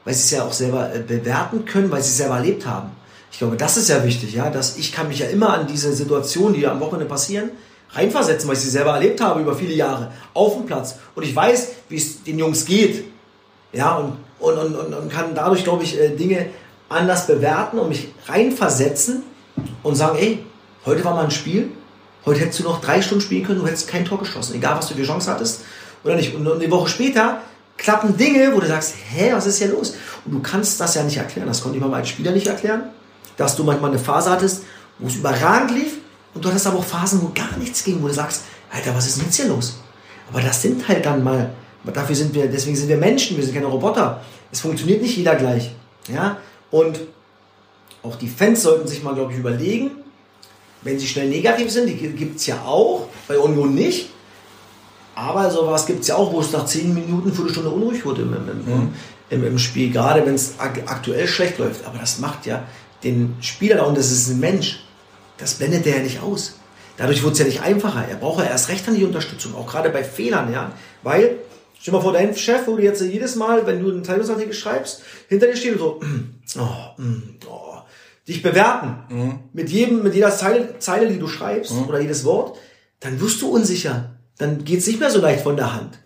weil sie es ja auch selber äh, bewerten können, weil sie es selber erlebt haben. Ich glaube, das ist ja wichtig, ja, dass ich kann mich ja immer an diese Situationen, die am Wochenende passieren, reinversetzen, weil ich sie selber erlebt habe über viele Jahre auf dem Platz. Und ich weiß, wie es den Jungs geht. Ja, und, und, und, und kann dadurch, glaube ich, äh, Dinge anders bewerten und mich reinversetzen und sagen, ey, heute war mal ein Spiel, heute hättest du noch drei Stunden spielen können, du hättest kein Tor geschossen, egal was du für Chance hattest oder nicht. Und eine Woche später klappen Dinge, wo du sagst, hä, was ist hier los? Und du kannst das ja nicht erklären, das konnte ich mal als Spieler nicht erklären, dass du manchmal eine Phase hattest, wo es überragend lief und du hattest aber auch Phasen, wo gar nichts ging, wo du sagst, Alter, was ist denn jetzt hier los? Aber das sind halt dann mal, dafür sind wir, deswegen sind wir Menschen, wir sind keine Roboter. Es funktioniert nicht jeder gleich. Ja? Und auch die Fans sollten sich mal, glaube ich, überlegen, wenn sie schnell negativ sind, die gibt es ja auch, bei Union nicht. Aber sowas gibt es ja auch, wo es nach 10 Minuten, Viertelstunde unruhig wurde im, im, mhm. im, im Spiel, gerade wenn es aktuell schlecht läuft. Aber das macht ja den Spieler da und das ist ein Mensch. Das blendet der ja nicht aus. Dadurch wurde es ja nicht einfacher. Er braucht ja erst recht an die Unterstützung, auch gerade bei Fehlern, ja. Weil, stell mal vor, dein Chef würde jetzt jedes Mal, wenn du einen Zeitungsartikel schreibst, hinter dir stehen und so, oh, mm, oh, dich bewerten. Mhm. Mit jedem, mit jeder Zeile, Zeile die du schreibst, mhm. oder jedes Wort, dann wirst du unsicher. Dann geht es nicht mehr so leicht von der Hand.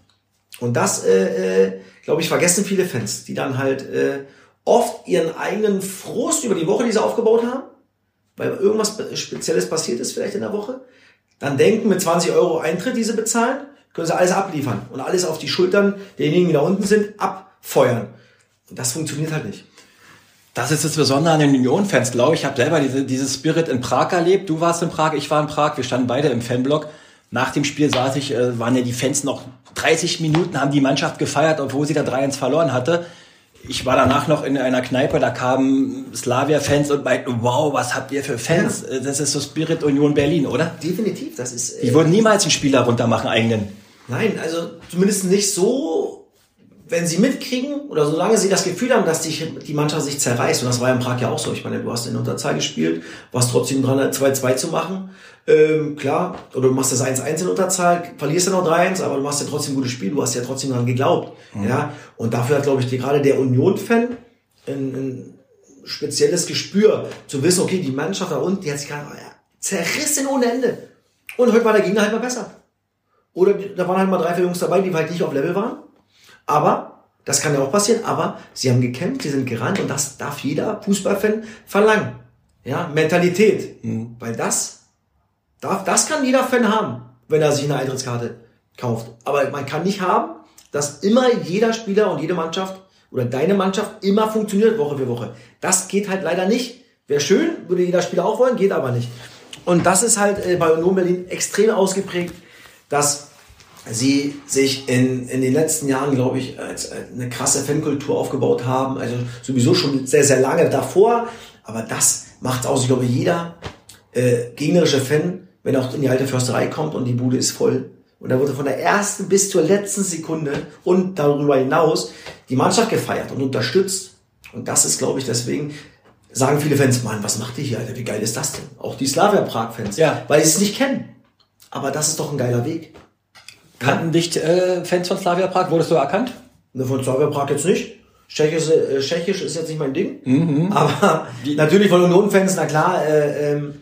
Und das, äh, äh, glaube ich, vergessen viele Fans, die dann halt äh, oft ihren eigenen Frust über die Woche, die sie aufgebaut haben, weil irgendwas Spezielles passiert ist vielleicht in der Woche, dann denken mit 20 Euro Eintritt, die sie bezahlen, können sie alles abliefern und alles auf die Schultern derjenigen, die da unten sind, abfeuern. Und das funktioniert halt nicht. Das ist das Besondere an den Union-Fans, glaube ich. Ich habe selber diese, dieses Spirit in Prag erlebt. Du warst in Prag, ich war in Prag. Wir standen beide im Fanblock. Nach dem Spiel saß ich, äh, waren ja die Fans noch 30 Minuten, haben die Mannschaft gefeiert, obwohl sie da 3-1 verloren hatte ich war danach noch in einer Kneipe, da kamen Slavia-Fans und meinten, wow, was habt ihr für Fans? Ja. Das ist so Spirit Union Berlin, oder? Definitiv, das ist... Die äh, würden niemals einen Spieler runtermachen, eigenen. Nein, also zumindest nicht so, wenn sie mitkriegen oder solange sie das Gefühl haben, dass die, die Mannschaft sich zerreißt. Und das war in Prag ja auch so. Ich meine, du hast in Unterzahl gespielt, warst trotzdem dran, 2-2 zu machen. Ähm, klar, oder du machst das 1-1 in Unterzahl, verlierst ja noch 3-1, aber du machst ja trotzdem ein gutes Spiel, du hast ja trotzdem daran geglaubt. Mhm. Ja? Und dafür hat, glaube ich, gerade der Union-Fan ein, ein spezielles Gespür, zu wissen, okay, die Mannschaft da unten, die hat sich gerade zerrissen ohne Ende. Und heute war der Gegner halt mal besser. Oder da waren halt mal drei, vier Jungs dabei, die halt nicht auf Level waren. Aber, das kann ja auch passieren, aber sie haben gekämpft, sie sind gerannt und das darf jeder Fußballfan verlangen. Ja, Mentalität. Mhm. Weil das das kann jeder Fan haben, wenn er sich eine Eintrittskarte kauft. Aber man kann nicht haben, dass immer jeder Spieler und jede Mannschaft oder deine Mannschaft immer funktioniert Woche für Woche. Das geht halt leider nicht. Wäre schön, würde jeder Spieler auch wollen, geht aber nicht. Und das ist halt äh, bei Union Berlin extrem ausgeprägt, dass sie sich in, in den letzten Jahren, glaube ich, als eine krasse Fankultur aufgebaut haben. Also sowieso schon sehr, sehr lange davor. Aber das macht aus. Ich glaube, jeder äh, gegnerische Fan wenn er auch in die alte Försterei kommt und die Bude ist voll. Und da wurde von der ersten bis zur letzten Sekunde und darüber hinaus die Mannschaft gefeiert und unterstützt. Und das ist, glaube ich, deswegen sagen viele Fans, Mann, was macht ihr hier, Alter? Wie geil ist das denn? Auch die Slavia Prag-Fans. Ja. Weil sie es nicht kennen. Aber das ist doch ein geiler Weg. Kannten dich äh, Fans von Slavia Prag? Wurdest du erkannt? Ne, von Slavia Prag jetzt nicht. Tschechisch, äh, Tschechisch ist jetzt nicht mein Ding. Aber natürlich von Union-Fans, na klar. Äh, ähm,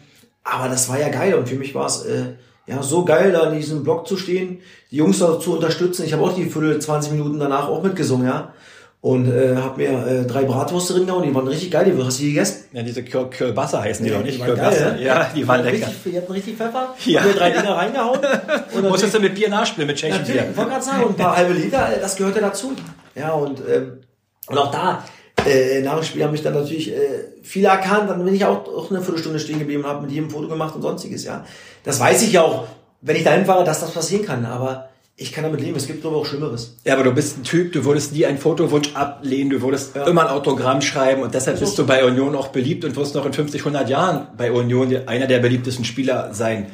aber das war ja geil. Und für mich war es äh, ja so geil, da in diesem Block zu stehen, die Jungs da zu unterstützen. Ich habe auch die Viertel, 20 Minuten danach auch mitgesungen, ja. Und äh, habe mir äh, drei Bratwürste drin gehauen, die waren richtig geil. Die hast du die gegessen? Ja, diese Kür Kürbasser heißen die doch nicht. geil, ne? ja, die waren lecker. Richtig, die hatten richtig Pfeffer. Ja. Hab mir drei Dinger reingehauen. Und Musstest du mit Bier nachspielen, mit Natürlich, Tschechenbier. ich wollte gerade sagen, ein paar halbe Liter, äh, das gehörte dazu. Ja, und, ähm, und auch da, äh, nach dem Spiel haben mich dann natürlich äh, viele erkannt. Dann bin ich auch, auch eine Viertelstunde stehen geblieben und habe mit jedem Foto gemacht und sonstiges. Ja, Das weiß ich ja auch, wenn ich dahin fahre, dass das passieren kann. Aber ich kann damit leben. Es gibt ich auch Schlimmeres. Ja, aber du bist ein Typ, du würdest nie einen Fotowunsch ablehnen, du würdest immer ein Autogramm schreiben und deshalb bist du bei Union auch beliebt und wirst noch in 50, 100 Jahren bei Union einer der beliebtesten Spieler sein.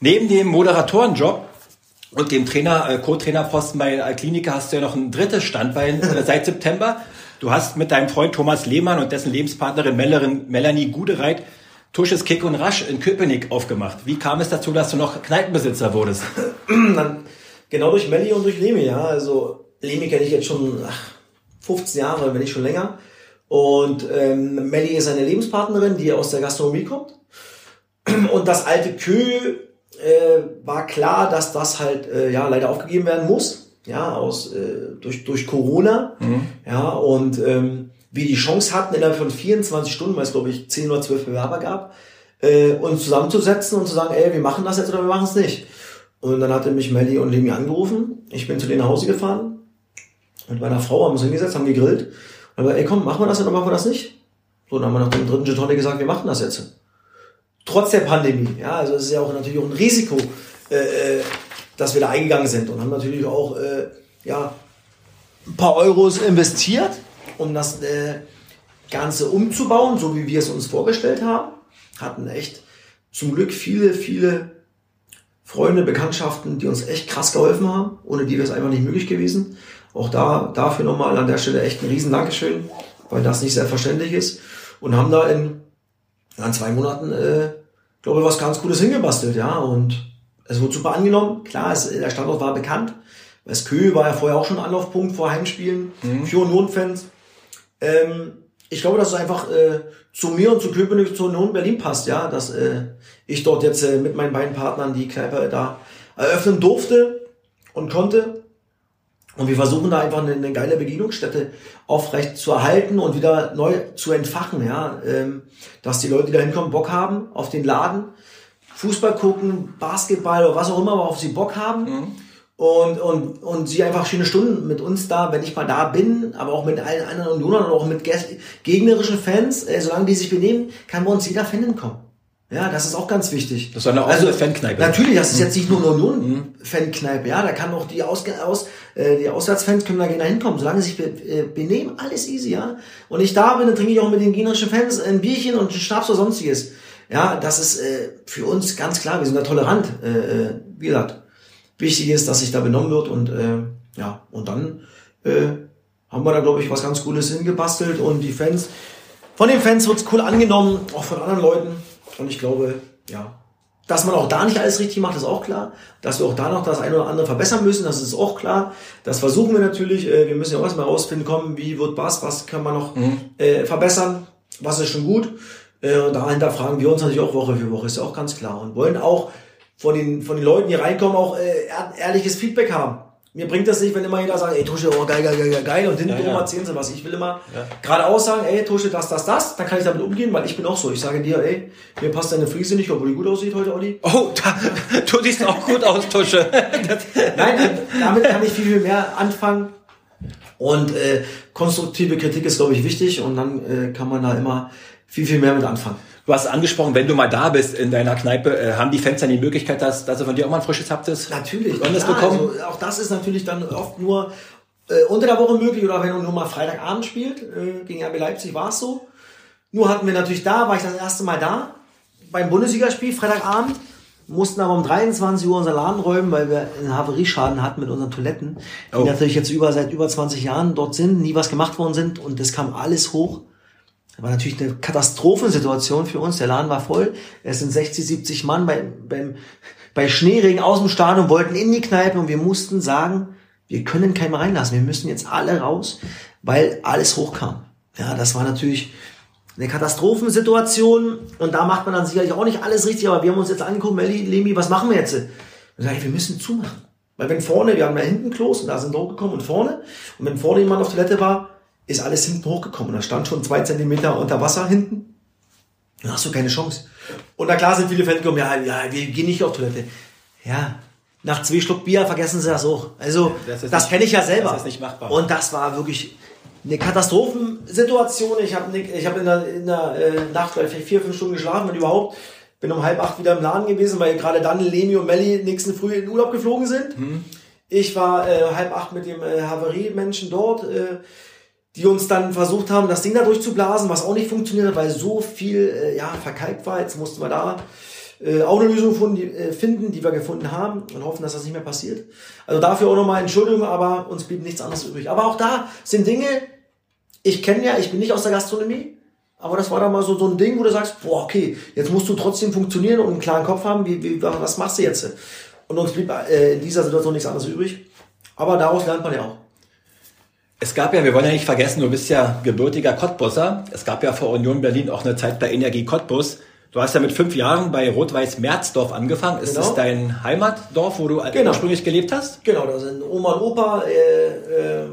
Neben dem Moderatorenjob und dem Trainer, äh, Co-Trainerposten bei Alklinika hast du ja noch ein drittes Standbein äh, seit September. Du hast mit deinem Freund Thomas Lehmann und dessen Lebenspartnerin Mellerin, Melanie Gudereit Tusches Kick und Rasch in Köpenick aufgemacht. Wie kam es dazu, dass du noch Kneipenbesitzer wurdest? Genau durch Melli und durch Lemi, ja. Also Lemi kenne ich jetzt schon ach, 15 Jahre, wenn nicht schon länger. Und ähm, Melli ist eine Lebenspartnerin, die aus der Gastronomie kommt. Und das alte Kö äh, war klar, dass das halt äh, ja leider aufgegeben werden muss, ja aus äh, durch durch Corona, ja und ähm, wir die Chance hatten innerhalb von 24 Stunden, weil es glaube ich 10 oder 12 Bewerber gab, äh, uns zusammenzusetzen und zu sagen, ey, wir machen das jetzt oder wir machen es nicht. Und dann hatte mich Melli und Lemi angerufen. Ich bin zu denen nach Hause gefahren mit meiner Frau, haben uns hingesetzt, haben gegrillt. Und dann, ey, komm, machen wir das oder machen wir das nicht? So, dann haben wir nach dem dritten Gin gesagt, wir machen das jetzt trotz der Pandemie. Ja, also es ist ja auch natürlich auch ein Risiko, äh, äh, dass wir da eingegangen sind und haben natürlich auch äh, ja, ein paar Euros investiert, um das äh, Ganze umzubauen, so wie wir es uns vorgestellt haben. Hatten echt zum Glück viele, viele Freunde, Bekanntschaften, die uns echt krass geholfen haben, ohne die wäre es einfach nicht möglich gewesen. Auch da dafür nochmal an der Stelle echt ein riesen Dankeschön, weil das nicht selbstverständlich ist. Und haben da in in zwei Monaten, äh, glaube ich, was ganz Gutes hingebastelt, ja. Und es wurde super angenommen. Klar, es, der Standort war bekannt. Das Kö war ja vorher auch schon Anlaufpunkt vor Heimspielen für Union-Fans. Ähm, ich glaube, dass es einfach äh, zu mir und zu Köpenick, zu Union Berlin passt, ja, dass äh, ich dort jetzt äh, mit meinen beiden Partnern die Kneipe da eröffnen durfte und konnte. Und wir versuchen da einfach eine, eine geile Begegnungsstätte aufrecht zu erhalten und wieder neu zu entfachen, ja, ähm, dass die Leute, die da hinkommen, Bock haben auf den Laden, Fußball gucken, Basketball oder was auch immer, aber auf sie Bock haben. Und, und, und sie einfach schöne Stunden mit uns da, wenn ich mal da bin, aber auch mit allen anderen Unionern und auch mit gegnerischen Fans, äh, solange die sich benehmen, kann bei uns jeder Fan hinkommen. Ja, das ist auch ganz wichtig. Das soll eine offene Fankneipe sein. Natürlich, das ist jetzt nicht nur eine Union-Fankneipe, ja, da kann auch die, Aus aus, äh, die Auswärtsfans können da gerne hinkommen, solange sie sich be äh, benehmen, alles easy, ja. Und ich da bin, dann trinke ich auch mit den gegnerischen Fans ein Bierchen und einen Schnaps oder sonstiges. Ja, das ist äh, für uns ganz klar, wir sind da tolerant. Äh, äh, wie gesagt, wichtig ist, dass sich da benommen wird und äh, ja, und dann äh, haben wir da, glaube ich, was ganz Cooles hingebastelt und die Fans, von den Fans wird's cool angenommen, auch von anderen Leuten. Und ich glaube, ja, dass man auch da nicht alles richtig macht, ist auch klar. Dass wir auch da noch das eine oder andere verbessern müssen, das ist auch klar. Das versuchen wir natürlich. Äh, Wir müssen ja auch erstmal rausfinden, kommen, wie wird was, was kann man noch äh, verbessern, was ist schon gut. Äh, Und dahinter fragen wir uns natürlich auch Woche für Woche, ist ja auch ganz klar. Und wollen auch von den, von den Leuten, die reinkommen, auch äh, ehr- ehrliches Feedback haben. Mir bringt das nicht, wenn immer jeder sagt, ey Tusche, oh geil, geil, geil, geil, und hinten Ja, ja. erzählen sie was. Ich will immer geradeaus sagen, ey Tusche, das, das, das, dann kann ich damit umgehen, weil ich bin auch so. Ich sage dir, ey, mir passt deine Friese nicht, obwohl die gut aussieht heute, Olli. Oh, da, du siehst auch gut aus, Tusche. Nein, damit kann ich viel, viel mehr anfangen. Und äh, konstruktive Kritik ist, glaube ich, wichtig und dann äh, kann man da immer viel, viel mehr mit anfangen. Du hast angesprochen, wenn du mal da bist in deiner Kneipe, äh, haben die Fans dann die Möglichkeit, dass, dass sie von dir auch mal ein frisches Haptis Natürlich. Klar, bekommen? Also auch das ist natürlich dann oft nur äh, unter der Woche möglich oder wenn man nur mal Freitagabend spielt. Äh, gegen RB Leipzig war es so. Nur hatten wir natürlich da, war ich das erste Mal da beim Bundesligaspiel, Freitagabend. Mussten aber um 23 Uhr unser Laden räumen, weil wir einen Havarieschaden hatten mit unseren Toiletten, die Oh. natürlich jetzt über seit über 20 Jahren dort sind, nie was gemacht worden sind und das kam alles hoch. War natürlich eine Katastrophensituation für uns. Der Laden war voll. Es sind 60, 70 Mann bei, beim, bei Schneeregen aus dem Stadion, wollten in die Kneipen und wir mussten sagen, wir können keinen reinlassen. Wir müssen jetzt alle raus, weil alles hochkam. Ja, das war natürlich eine Katastrophensituation und da macht man dann sicherlich auch nicht alles richtig, aber wir haben uns jetzt angeguckt, Melli, Lemi, was machen wir jetzt? Und sag ich, wir müssen zumachen. Weil wenn vorne, wir haben ja hinten Klos und da sind hochgekommen und vorne. Und wenn vorne jemand auf Toilette war, ist alles hinten hochgekommen. Und da stand schon zwei Zentimeter unter Wasser hinten. Dann hast du keine Chance. Und da klar sind viele Fans gekommen, ja, ja, wir gehen nicht auf Toilette. Ja, nach zwei Schluck Bier vergessen sie das auch. Also, das, das kenne ich ja selber. Das ist nicht machbar. Und das war wirklich eine Katastrophensituation. Ich habe ich hab in der, in der äh, Nacht vielleicht vier, fünf Stunden geschlafen, wenn überhaupt. Bin um halb acht wieder im Laden gewesen, weil gerade dann Lemi und Melli nächsten Früh in Urlaub geflogen sind. Hm. Ich war äh, halb acht mit dem äh, Havarie-Menschen dort, äh, die uns dann versucht haben, das Ding da durchzublasen, was auch nicht funktioniert hat, weil so viel äh, ja, verkalkt war. Jetzt mussten wir da äh, auch eine Lösung finden die, äh, finden, die wir gefunden haben und hoffen, dass das nicht mehr passiert. Also dafür auch nochmal Entschuldigung, aber uns blieb nichts anderes übrig. Aber auch da sind Dinge, ich kenne ja, ich bin nicht aus der Gastronomie, aber das war dann mal so, so ein Ding, wo du sagst, boah, okay, jetzt musst du trotzdem funktionieren und einen klaren Kopf haben, wie, wie, was machst du jetzt? Und uns blieb äh, in dieser Situation nichts anderes übrig. Aber daraus lernt man ja auch. Es gab ja, wir wollen ja nicht vergessen, du bist ja gebürtiger Cottbusser. Es gab ja vor Union Berlin auch eine Zeit bei Energie Cottbus. Du hast ja mit fünf Jahren bei Rot-Weiß Merzdorf angefangen. Ist genau. das dein Heimatdorf, wo du genau. ursprünglich gelebt hast? Genau, da sind Oma und Opa, äh, äh,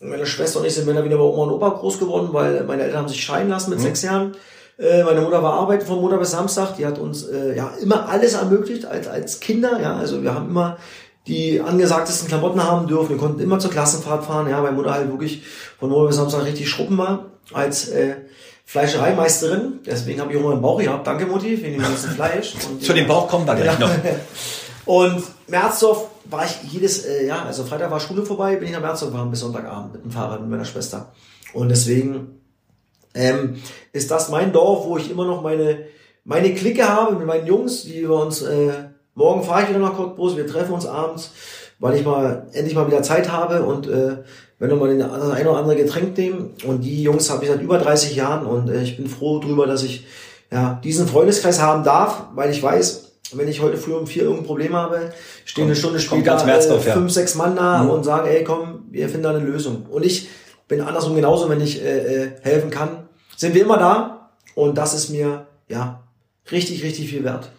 meine Schwester und ich sind wieder bei Oma und Opa groß geworden, weil meine Eltern haben sich scheiden lassen mit mhm. sechs Jahren. Äh, meine Mutter war arbeiten von Montag bis Samstag. Die hat uns äh, ja immer alles ermöglicht als, als Kinder. Ja, also wir haben immer die angesagtesten Klamotten haben dürfen. Wir konnten immer zur Klassenfahrt fahren. Ja, weil Mutter halt wirklich von Montag bis Samstag richtig schruppen war als äh, Fleischereimeisterin. Deswegen habe ich auch mal einen Bauch gehabt. Danke Mutti für den ganzen Fleisch. Und, Zu dem Bauch kommen wir gleich noch. Und Merzdorf war ich jedes, äh, ja, also Freitag war Schule vorbei, bin ich nach Merzdorf gefahren bis Sonntagabend mit dem Fahrrad mit meiner Schwester. Und deswegen ähm, ist das mein Dorf, wo ich immer noch meine, meine Clique habe mit meinen Jungs, die wir uns, äh, morgen fahre ich wieder nach Cottbus, wir treffen uns abends, weil ich mal endlich mal wieder Zeit habe und äh, wenn wir mal den, das ein oder andere Getränk nehmen. Und die Jungs habe ich seit über 30 Jahren und äh, ich bin froh drüber, dass ich ja diesen Freundeskreis haben darf, weil ich weiß, wenn ich heute früh um vier irgendein Problem habe, stehen eine Stunde später äh, fünf, sechs Mann da mhm. und sagen, ey komm, wir finden da eine Lösung. Und ich bin andersrum genauso, wenn ich äh, äh, helfen kann, sind wir immer da und das ist mir ja richtig, richtig viel wert.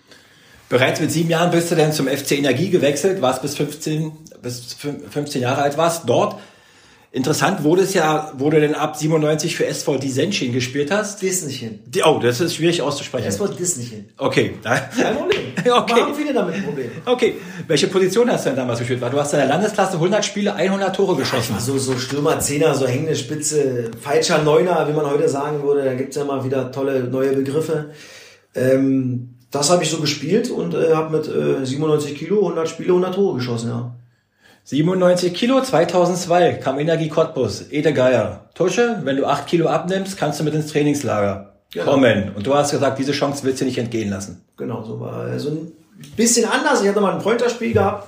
Bereits mit sieben Jahren bist du dann zum FC Energie gewechselt, warst bis 15, bis 15 Jahre alt warst dort. Interessant wurde es ja, wo du denn ab 97 für SV Disenchen gespielt hast. Disneychen. Oh, das ist schwierig auszusprechen. SV Disneychen. Okay. Kein Problem. okay. Machen viele damit ein Problem. Okay. Welche Position hast du denn damals gespielt? Du hast in der Landesklasse 100 Spiele, 100 Tore geschossen. So, so Stürmer, Zehner, so hängende Spitze, falscher Neuner, wie man heute sagen würde. Da gibt's ja mal wieder tolle neue Begriffe. Ähm, das habe ich so gespielt und äh, habe mit äh, 97 Kilo 100 Spiele, 100 Tore geschossen, ja. 97 Kilo, 2002 kam Energie Cottbus, Ede Geier. Tusche, wenn du 8 Kilo abnimmst, kannst du mit ins Trainingslager genau. kommen. Und du hast gesagt, diese Chance willst du nicht entgehen lassen. Genau, so war also ein bisschen anders. Ich hatte mal ein Freundschaftsspiel gehabt.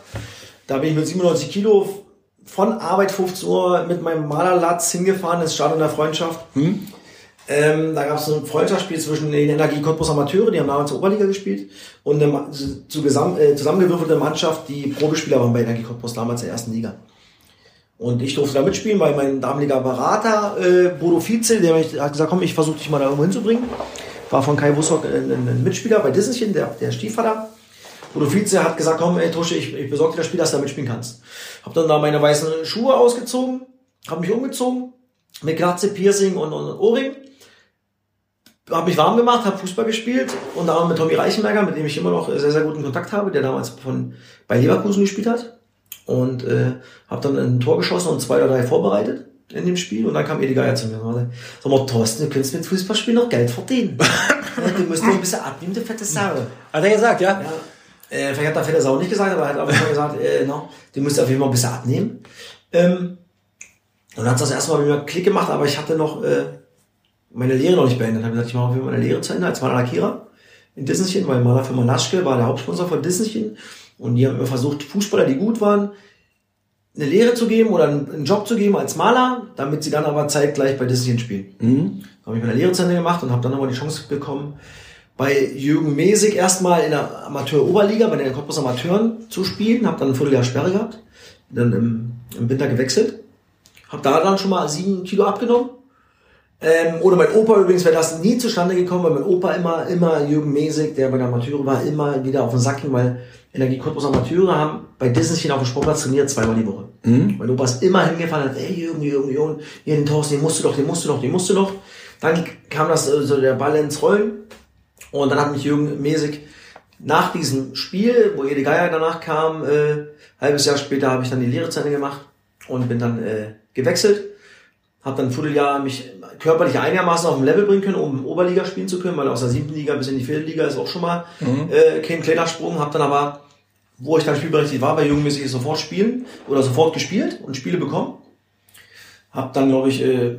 Da bin ich mit 97 Kilo von Arbeit 15 Uhr mit meinem Malerlatz hingefahren ins Stadion der Freundschaft. Hm? Ähm, da gab es ein Freundschaftsspiel zwischen den Energie Cottbus Amateure, die haben damals zur Oberliga gespielt, und eine zu gesam, äh, zusammengewürfelte Mannschaft, die Probespieler waren bei Energie Cottbus damals in der ersten Liga. Und ich durfte da mitspielen, weil mein damaliger Berater, äh, Bodo Vizel, der hat gesagt, komm, ich versuche dich mal da irgendwo hinzubringen. War von Kai Wussock ein, ein Mitspieler bei Disneychen, der, der Stiefvater. Bodo Vizel hat gesagt, komm, ey Tusche, ich, ich besorge dir das Spiel, dass du da mitspielen kannst. Hab dann da meine weißen Schuhe ausgezogen, hab mich umgezogen, mit Glatze, Piercing und, und Ohrring habe mich warm gemacht, habe Fußball gespielt und auch mit Tommy Reichenberger, mit dem ich immer noch sehr, sehr guten Kontakt habe, der damals von bei Leverkusen gespielt hat. Und äh, habe dann ein Tor geschossen und zwei oder drei vorbereitet in dem Spiel. Und dann kam Edi Geier zu mir und sagte, sag mal, Thorsten, du könntest mit Fußballspielen noch Geld verdienen. du musst noch ein bisschen abnehmen, du fette Sau. Hat er gesagt, ja? ja. Äh, vielleicht hat der fette Sau nicht gesagt, aber er hat einfach gesagt, äh, no, du musst auf jeden Fall ein bisschen abnehmen. Ähm, und dann hat das erstmal mit mir Klick gemacht, aber ich hatte noch... Äh, meine Lehre noch nicht beendet. Ich habe gesagt, ich mache auf meine Lehre zu Ende als Malerlackierer in Disneychen, weil Malerfirma Naschke war der Hauptsponsor von Disneychen und die haben immer versucht, Fußballer, die gut waren, eine Lehre zu geben oder einen Job zu geben als Maler, damit sie dann aber zeitgleich bei Disney spielen. Mhm. habe ich meine Lehre zu Ende gemacht und habe dann nochmal die Chance bekommen, bei Jürgen Mesig erstmal in der Amateur-Oberliga, bei den Cottbus Amateuren zu spielen. Habe dann ein Vierteljahr Sperre gehabt, dann im, im Winter gewechselt. Habe da dann schon mal sieben Kilo abgenommen. Ähm, oder mein Opa übrigens wäre das nie zustande gekommen, weil mein Opa immer, immer Jürgen Mesig, der bei der Amateure war, immer wieder auf den Sack ging, weil Energie Cottbus Amateure haben bei Disney auf dem Sportplatz trainiert zweimal die Woche. Mhm. Mein Opa ist immer hingefahren und hat, ey Jürgen, Jürgen, Jürgen, hier den Thorsten, den musst du doch, den musst du doch, den musst du doch. Dann kam das äh, so der Ball ins Rollen und dann hat mich Jürgen Mesig nach diesem Spiel, wo Ede Geier danach kam, äh, halbes Jahr später habe ich dann die Lehre zu Ende gemacht und bin dann äh, gewechselt. Habe dann ein Vierteljahr mich körperlich einigermaßen auf dem Level bringen können, um Oberliga spielen zu können, weil aus der siebten Liga bis in die vierte Liga ist auch schon mal mhm. äh, kein Klettersprung. Habe dann aber, wo ich dann spielberechtigt war, bei Jugendmäßig sofort spielen oder sofort gespielt und Spiele bekommen. Habe dann, glaube ich, äh,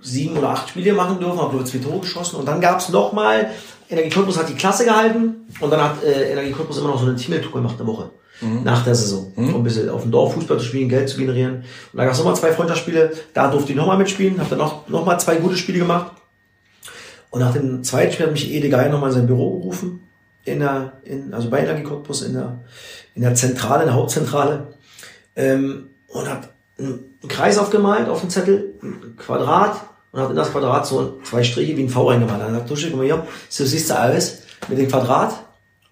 sieben oder acht Spiele machen dürfen, habe zwei Tore geschossen und dann gab es nochmal Energie Cottbus hat die Klasse gehalten und dann hat äh, Energie Cottbus immer noch so eine Teamtour gemacht eine Woche. Mhm. Nach der Saison. Mhm. Um ein bisschen auf dem Dorf Fußball zu spielen, Geld zu generieren. Und da gab es nochmal zwei Freundschaftsspiele, da durfte ich nochmal mitspielen, habe dann noch, noch mal zwei gute Spiele gemacht. Und nach dem zweiten Spiel hat mich Ede Geier nochmal in sein Büro gerufen. In der, in, also bei Energie Cottbus in der, in der Zentrale, in der Hauptzentrale. Ähm, und hat einen Kreis aufgemalt auf dem Zettel, ein Quadrat und hat in das Quadrat so zwei Striche wie ein V reingemalt. Dann sagt Tusche, guck mal hier, so siehst du alles mit dem Quadrat.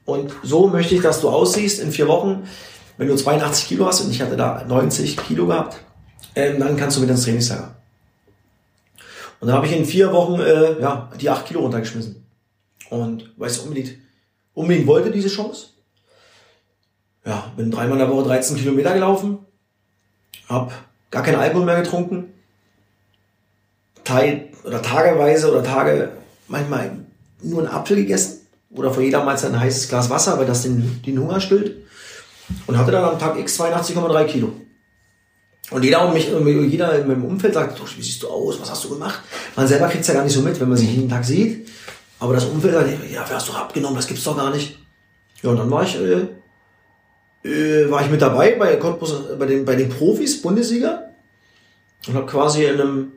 Und so möchte ich, dass du aussiehst in vier Wochen. Wenn du 82 Kilo hast und ich hatte da 90 Kilo gehabt, ähm, dann kannst du mit ins Trainingslager. Und dann habe ich in vier Wochen äh, ja, die 8 Kilo runtergeschmissen. Und weil ich unbedingt, unbedingt wollte, diese Chance. Ja, bin dreimal in der Woche 13 Kilometer gelaufen, hab gar keinen Alkohol mehr getrunken, Teil oder tageweise oder Tage manchmal nur einen Apfel gegessen oder vor jeder Mahlzeit ein heißes Glas Wasser, weil das den, den Hunger stillt. Und hatte dann am Tag X 82,3 Kilo. Und jeder um mich, jeder in meinem Umfeld sagt, wie siehst du aus, was hast du gemacht? Man selber kriegt es ja gar nicht so mit, wenn man sich jeden Tag sieht. Aber das Umfeld sagt, ja, wer hast du abgenommen, das gibt's doch gar nicht. Ja, und dann war ich, äh, äh, war ich mit dabei bei, bei, den, bei den Profis, Bundesliga. Und habe quasi in einem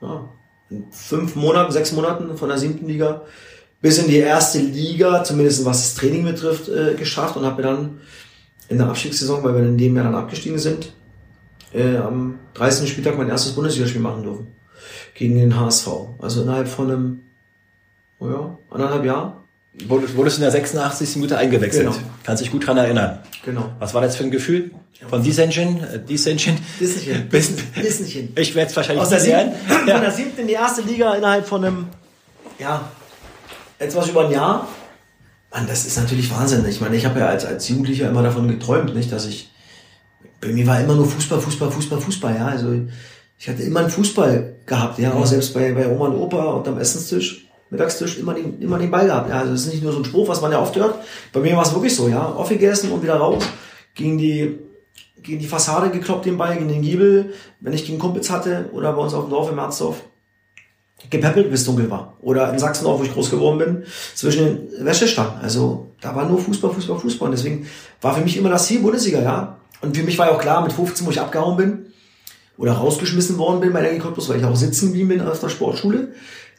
ja, in fünf Monaten, sechs Monaten von der siebten Liga bis in die erste Liga, zumindest was das Training betrifft, äh, geschafft und habe mir dann in der Abstiegssaison, weil wir in dem Jahr dann abgestiegen sind, äh, am 30. Spieltag mein erstes Bundesligaspiel machen dürfen. Gegen den HSV. Also innerhalb von einem, oh ja, anderthalb Jahr Wurdest, wurdest in der 86. Minute eingewechselt. Genau. Kannst dich gut dran erinnern. Genau. Was war das für ein Gefühl? Von Dissension, äh, Dissension Dissension. bis Dissension. Ich werde es wahrscheinlich Aus der siebten, ja. Von der siebten in die erste Liga innerhalb von einem, ja, etwas über ein Jahr. Mann, das ist natürlich Wahnsinn. Ich meine, ich habe ja als, als Jugendlicher immer davon geträumt, nicht, dass ich, bei mir war immer nur Fußball, Fußball, Fußball, Fußball, ja. Also, ich hatte immer einen Fußball gehabt, ja, auch selbst bei, bei Oma und Opa und am Essenstisch Mittagstisch immer den, immer den Ball gehabt. Ja, also das ist nicht nur so ein Spruch, was man ja oft hört. Bei mir war es wirklich so, ja. Aufgegessen und wieder raus. Gegen die, gegen die Fassade gekloppt den Ball, gegen den Giebel. Wenn ich gegen Kumpels hatte oder bei uns auf dem Dorf im Merzdorf. Gepäppelt, bis dunkel war. Oder in Sachsendorf, wo ich groß geworden bin, zwischen den Wäschestangen. Also da war nur Fußball, Fußball, Fußball. Und deswegen war für mich immer das Ziel Bundesliga, ja. Und für mich war ja auch klar, mit 15, wo ich abgehauen bin oder rausgeschmissen worden bin bei der Cottbus, weil ich auch sitzen geblieben bin aus der Sportschule,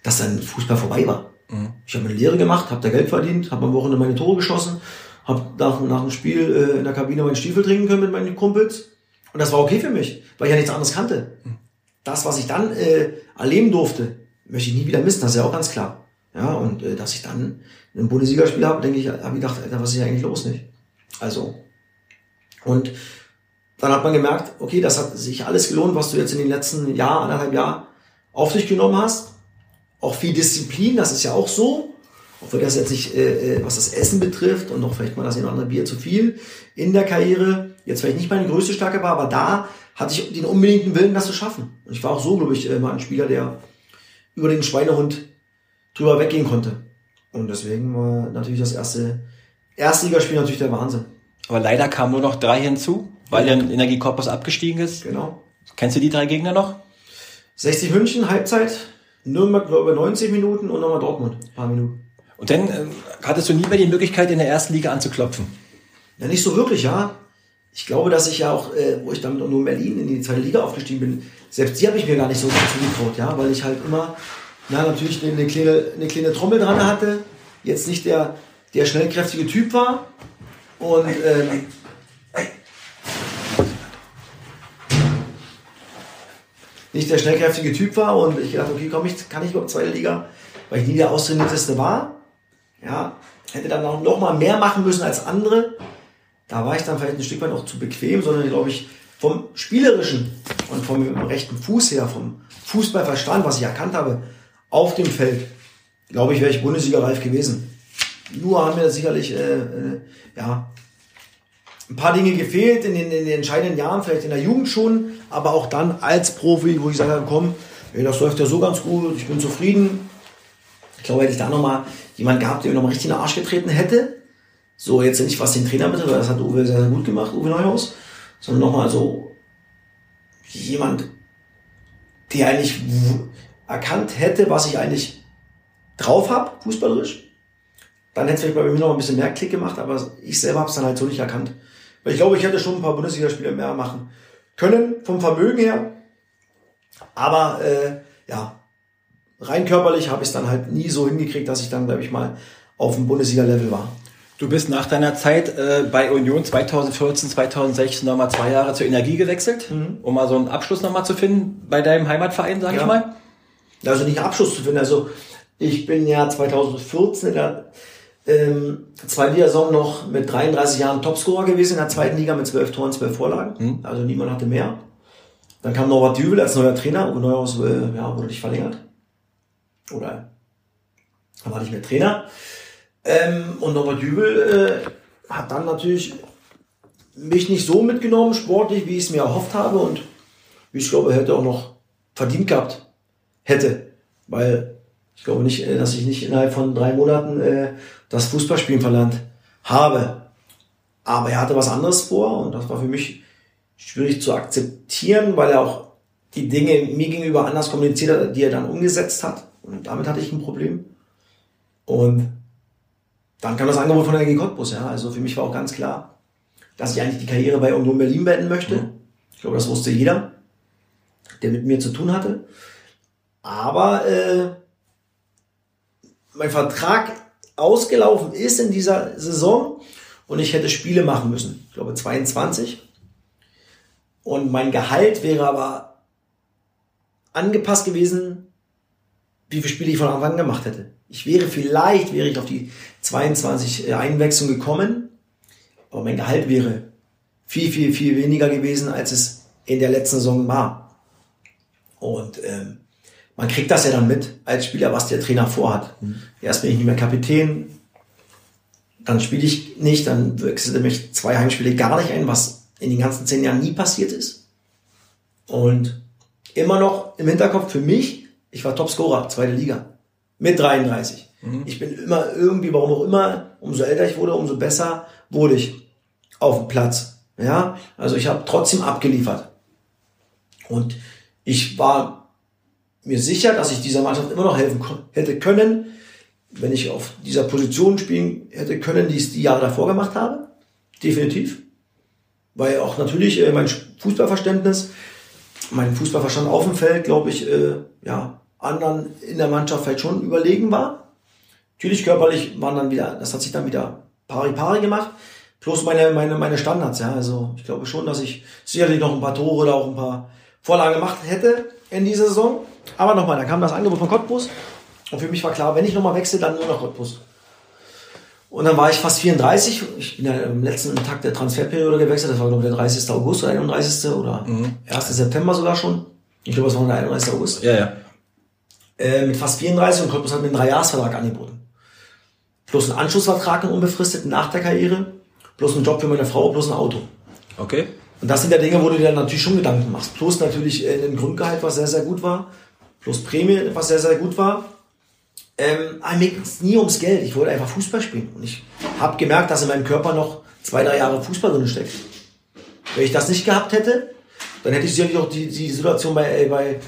dass dann Fußball vorbei war. Mhm. Ich habe eine Lehre gemacht, habe da Geld verdient, habe am Wochenende meine Tore geschossen, habe nach, nach dem Spiel äh, in der Kabine meinen Stiefel trinken können mit meinen Kumpels. Und das war okay für mich, weil ich ja nichts anderes kannte. Mhm. Das, was ich dann äh, erleben durfte, möchte ich nie wieder missen, das ist ja auch ganz klar. Ja, und äh, dass ich dann ein Bundesligaspiel habe, denke ich, habe ich gedacht, Alter, was ist hier eigentlich los nicht? Also, und dann hat man gemerkt, okay, das hat sich alles gelohnt, was du jetzt in den letzten Jahr, anderthalb Jahren auf dich genommen hast auch viel Disziplin, das ist ja auch so. Wenn das jetzt nicht, äh, äh was das Essen betrifft und noch vielleicht mal das eine oder andere Bier zu viel in der Karriere, jetzt vielleicht nicht meine größte Stärke war, aber da hatte ich den unbedingten Willen, das zu schaffen. Und ich war auch so, glaube ich, äh, mal ein Spieler, der über den Schweinehund drüber weggehen konnte. Und deswegen war natürlich das erste Erstligaspiel natürlich der Wahnsinn. Aber leider kamen nur noch drei hinzu, weil ja. der Energie Korpus abgestiegen ist. Genau. Kennst du die drei Gegner noch? 60 München, Halbzeit, Nürnberg über 90 Minuten und nochmal Dortmund, ein paar Minuten. Und dann äh, hattest du nie mehr die Möglichkeit, in der ersten Liga anzuklopfen? Ja, nicht so wirklich, ja. Ich glaube, dass ich ja auch, äh, wo ich dann mit Union Berlin in die zweite Liga aufgestiegen bin, selbst die habe ich mir gar nicht so zugetraut, ja, weil ich halt immer, ja, natürlich eine, eine, kleine, eine kleine Trommel dran hatte, jetzt nicht der, der schnellkräftige Typ war und ähm, nicht der schnellkräftige Typ war und ich dachte, okay, komm, ich kann ich überhaupt zweite Liga, weil ich nie der austrainierteste war. Ja, hätte dann auch noch mal mehr machen müssen als andere. Da war ich dann vielleicht ein Stück weit auch zu bequem, sondern glaube ich vom spielerischen und vom rechten Fuß her, vom Fußballverstand, was ich erkannt habe, auf dem Feld, glaube ich, wäre ich Bundesliga-reif gewesen. Nur haben mir sicherlich äh, äh, ja, ein paar Dinge gefehlt in den, in den entscheidenden Jahren, vielleicht in der Jugend schon, aber auch dann als Profi, wo ich sage, komm, ey, das läuft ja so ganz gut, ich bin zufrieden. Ich glaube, hätte ich da nochmal jemand gehabt, der mir nochmal richtig in den Arsch getreten hätte, so jetzt nicht was den Trainer betrifft, das hat Uwe sehr, sehr gut gemacht, Uwe Neuhaus, sondern nochmal so jemand, der eigentlich erkannt hätte, was ich eigentlich drauf habe, fußballerisch, dann hätte es vielleicht bei mir noch ein bisschen mehr Klick gemacht, aber ich selber habe es dann halt so nicht erkannt. Weil ich glaube, ich hätte schon ein paar Bundesligaspiele mehr machen können, vom Vermögen her. Aber äh, ja, rein körperlich habe ich es dann halt nie so hingekriegt, dass ich dann, glaube ich, mal auf dem Bundesliga-Level war. Du bist nach deiner Zeit äh, bei Union 2014, 2016 nochmal zwei Jahre zur Energie gewechselt, mhm. um mal so einen Abschluss nochmal zu finden bei deinem Heimatverein, sag ja. ich mal. Also nicht Abschluss zu finden. Also ich bin ja 2014 in der ähm, zweiten Saison noch mit 33 Jahren Topscorer gewesen in der zweiten Liga mit 12 Toren, 12 Vorlagen. Mhm. Also niemand hatte mehr. Dann kam Norbert Dübel als neuer Trainer. Uwe Neuhaus äh, ja, wurde nicht verlängert. Oder er war nicht mehr Trainer. Ähm, und Norbert Dübel äh, hat dann natürlich mich nicht so mitgenommen, sportlich, wie ich es mir erhofft habe und wie ich glaube, hätte auch noch verdient gehabt hätte. Weil ich glaube nicht, äh, dass ich nicht innerhalb von drei Monaten äh, das Fußballspielen verlernt habe. Aber er hatte was anderes vor und das war für mich schwierig zu akzeptieren, weil er auch die Dinge mir gegenüber anders kommuniziert hat, die er dann umgesetzt hat. Und damit hatte ich ein Problem. Und dann kam das Angebot von der AG Cottbus, ja. Also für mich war auch ganz klar, dass ich eigentlich die Karriere bei Union Berlin beenden möchte. Mhm. Ich glaube, das wusste jeder, der mit mir zu tun hatte. Aber äh, mein Vertrag ausgelaufen ist in dieser Saison und ich hätte Spiele machen müssen. Ich glaube 22. Und mein Gehalt wäre aber angepasst gewesen, wie viele Spiele ich von Anfang an gemacht hätte. Ich wäre vielleicht, wäre ich auf die 22 äh, Einwechslung gekommen, aber mein Gehalt wäre viel, viel, viel weniger gewesen, als es in der letzten Saison war. Und ähm, man kriegt das ja dann mit als Spieler, was der Trainer vorhat. Mhm. Erst bin ich nicht mehr Kapitän, dann spiele ich nicht, dann wechselte mich zwei Heimspiele gar nicht ein, was in den ganzen zehn Jahren nie passiert ist. Und immer noch im Hinterkopf für mich, ich war Topscorer, zweite Liga, mit 33. Mhm. Ich bin immer irgendwie, warum auch immer, umso älter ich wurde, umso besser wurde ich auf dem Platz. Ja, also ich habe trotzdem abgeliefert. Und ich war mir sicher, dass ich dieser Mannschaft immer noch helfen hätte können, wenn ich auf dieser Position spielen hätte können, die ich die Jahre davor gemacht habe. Definitiv. Weil auch natürlich äh, mein Fußballverständnis, mein Fußballverstand auf dem Feld, glaube ich, äh, ja, anderen in der Mannschaft vielleicht schon überlegen war. Natürlich körperlich waren dann wieder, das hat sich dann wieder pari pari gemacht. Plus meine, meine, meine Standards, ja. Also ich glaube schon, dass ich sicherlich noch ein paar Tore oder auch ein paar Vorlagen gemacht hätte in dieser Saison. Aber nochmal, da kam das Angebot von Cottbus und für mich war klar, wenn ich nochmal wechsle, dann nur nach Cottbus. Und dann war ich fast 34. Ich bin ja im letzten Tag der Transferperiode gewechselt. Das war, glaube ich, der 30. August oder 31. oder mhm. 1. September sogar schon. Ich glaube, es war der 31. August. Ja, ja. Äh, mit fast 34 und Cottbus hat mir einen Dreijahresvertrag angeboten. Plus einen Anschlussvertrag, einen unbefristeten nach der Karriere. Plus einen Job für meine Frau, plus ein Auto. Okay. Und das sind ja Dinge, wo du dir natürlich schon Gedanken machst. Plus natürlich äh, ein Grundgehalt, was sehr, sehr gut war plus Prämie, was sehr, sehr gut war. Ähm, mir ging es nie ums Geld. Ich wollte einfach Fußball spielen. Und ich habe gemerkt, dass in meinem Körper noch zwei, drei Jahre Fußball drin steckt. Wenn ich das nicht gehabt hätte, dann hätte ich sicherlich auch die, die Situation bei, äh, bei,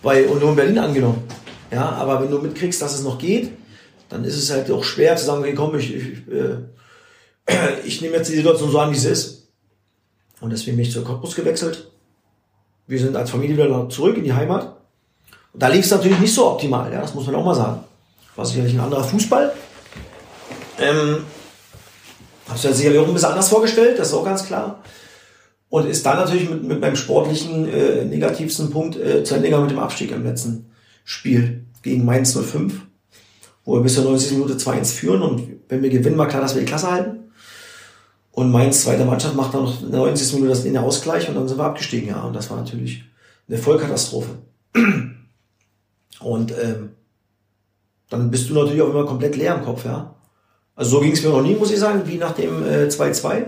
bei Union Berlin angenommen. Ja, aber wenn du mitkriegst, dass es noch geht, dann ist es halt auch schwer zu sagen, okay, komm, ich, ich, äh, ich nehme jetzt die Situation so an, wie sie ist. Und deswegen bin ich zu Cottbus gewechselt. Wir sind als Familie wieder zurück in die Heimat. Und da lief es natürlich nicht so optimal, ja, das muss man auch mal sagen. War sicherlich ein anderer Fußball. Ähm, Hab's mir sicherlich auch ein bisschen anders vorgestellt, das ist auch ganz klar. Und ist dann natürlich mit, mit meinem sportlichen äh, negativsten Punkt äh, zu Ende mit dem Abstieg im letzten Spiel gegen Mainz 05, wo wir bis zur 90. Minute 2-1 führen und wenn wir gewinnen, war klar, dass wir die Klasse halten. Und Mainz zweite Mannschaft macht dann noch in der 90. Minute das in der Ausgleich und dann sind wir abgestiegen, ja. Und das war natürlich eine Vollkatastrophe. Und ähm, dann bist du natürlich auch immer komplett leer im Kopf, ja. Also so ging es mir noch nie, muss ich sagen, wie nach dem 2-2. Äh,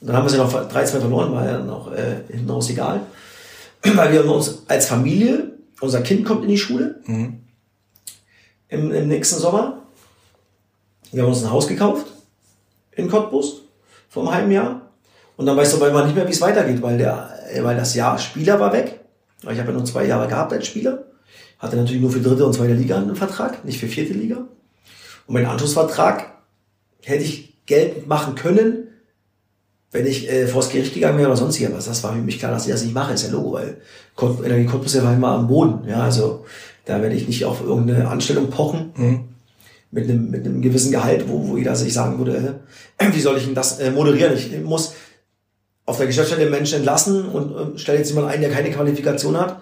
dann haben wir sie noch 3-2 verloren, war ja noch äh, hinten raus egal. Weil wir uns als Familie, unser Kind kommt in die Schule mhm. im, im nächsten Sommer. Wir haben uns ein Haus gekauft in Cottbus vor einem halben Jahr. Und dann weißt du aber nicht mehr, wie es weitergeht, weil, der, weil das Jahr Spieler war weg. Ich habe ja nur zwei Jahre gehabt als Spieler. Hatte natürlich nur für dritte und zweite Liga einen Vertrag, nicht für vierte Liga. Und mein Anschlussvertrag hätte ich Geld machen können, wenn ich äh, vors Gericht gegangen wäre oder sonst irgendwas. Das war für mich klar, dass ich das nicht mache, ist ja Logo, weil Energie Cottbus war immer am Boden. Ja, also da werde ich nicht auf irgendeine Anstellung pochen. Mhm. Mit einem, mit einem gewissen Gehalt, wo, wo jeder sich sagen würde, äh, wie soll ich denn das äh, moderieren? Ich muss auf der Geschäftsstelle Menschen entlassen und äh, stelle jetzt jemanden ein, der keine Qualifikation hat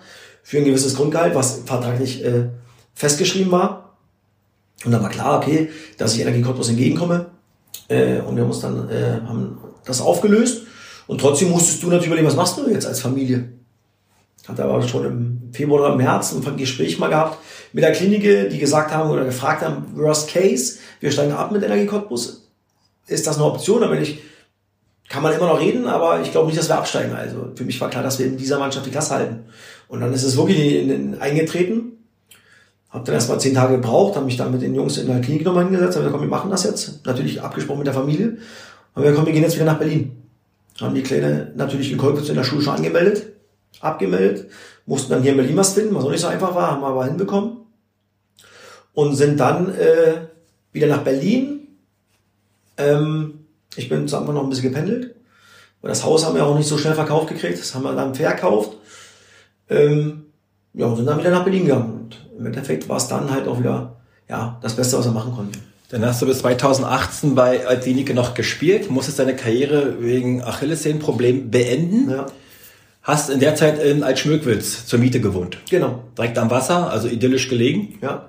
für ein gewisses Grundgehalt, was vertraglich äh, festgeschrieben war. Und dann war klar, okay, dass ich Energie Cottbus entgegenkomme. Äh, und wir haben dann äh, haben das aufgelöst. Und trotzdem musstest du natürlich überlegen, was machst du jetzt als Familie? Hatte aber schon im Februar oder im März ein Gespräch mal gehabt mit der Klinik, die gesagt haben oder gefragt haben, worst case, wir steigen ab mit Energie Cottbus. Ist das eine Option? Bin ich, kann man immer noch reden, aber ich glaube nicht, dass wir absteigen. Also für mich war klar, dass wir in dieser Mannschaft die Klasse halten. Und dann ist es wirklich in, in, eingetreten. Hab dann erstmal zehn Tage gebraucht, habe mich dann mit den Jungs in der Klinik nochmal hingesetzt, haben gesagt, komm, wir machen das jetzt. Natürlich abgesprochen mit der Familie. Und wir kommen, wir gehen jetzt wieder nach Berlin. Haben die Kleine natürlich in Kolkwitz in der Schule schon angemeldet, abgemeldet, mussten dann hier in Berlin was finden, was auch nicht so einfach war, haben wir aber hinbekommen. Und sind dann äh, wieder nach Berlin. Ähm, ich bin zu Anfang noch ein bisschen gependelt. Weil das Haus haben wir auch nicht so schnell verkauft gekriegt. Das haben wir dann verkauft. Ähm, ja, und sind dann wieder nach Berlin gegangen. Und im Endeffekt war es dann halt auch wieder ja, das Beste, was wir machen konnten. Dann hast du bis 2018 bei Altinike noch gespielt, musstest deine Karriere wegen Achillessehnenproblem beenden. Ja. Hast in der Zeit in Altschmöckwitz zur Miete gewohnt. Genau. Direkt am Wasser, also idyllisch gelegen. Ja.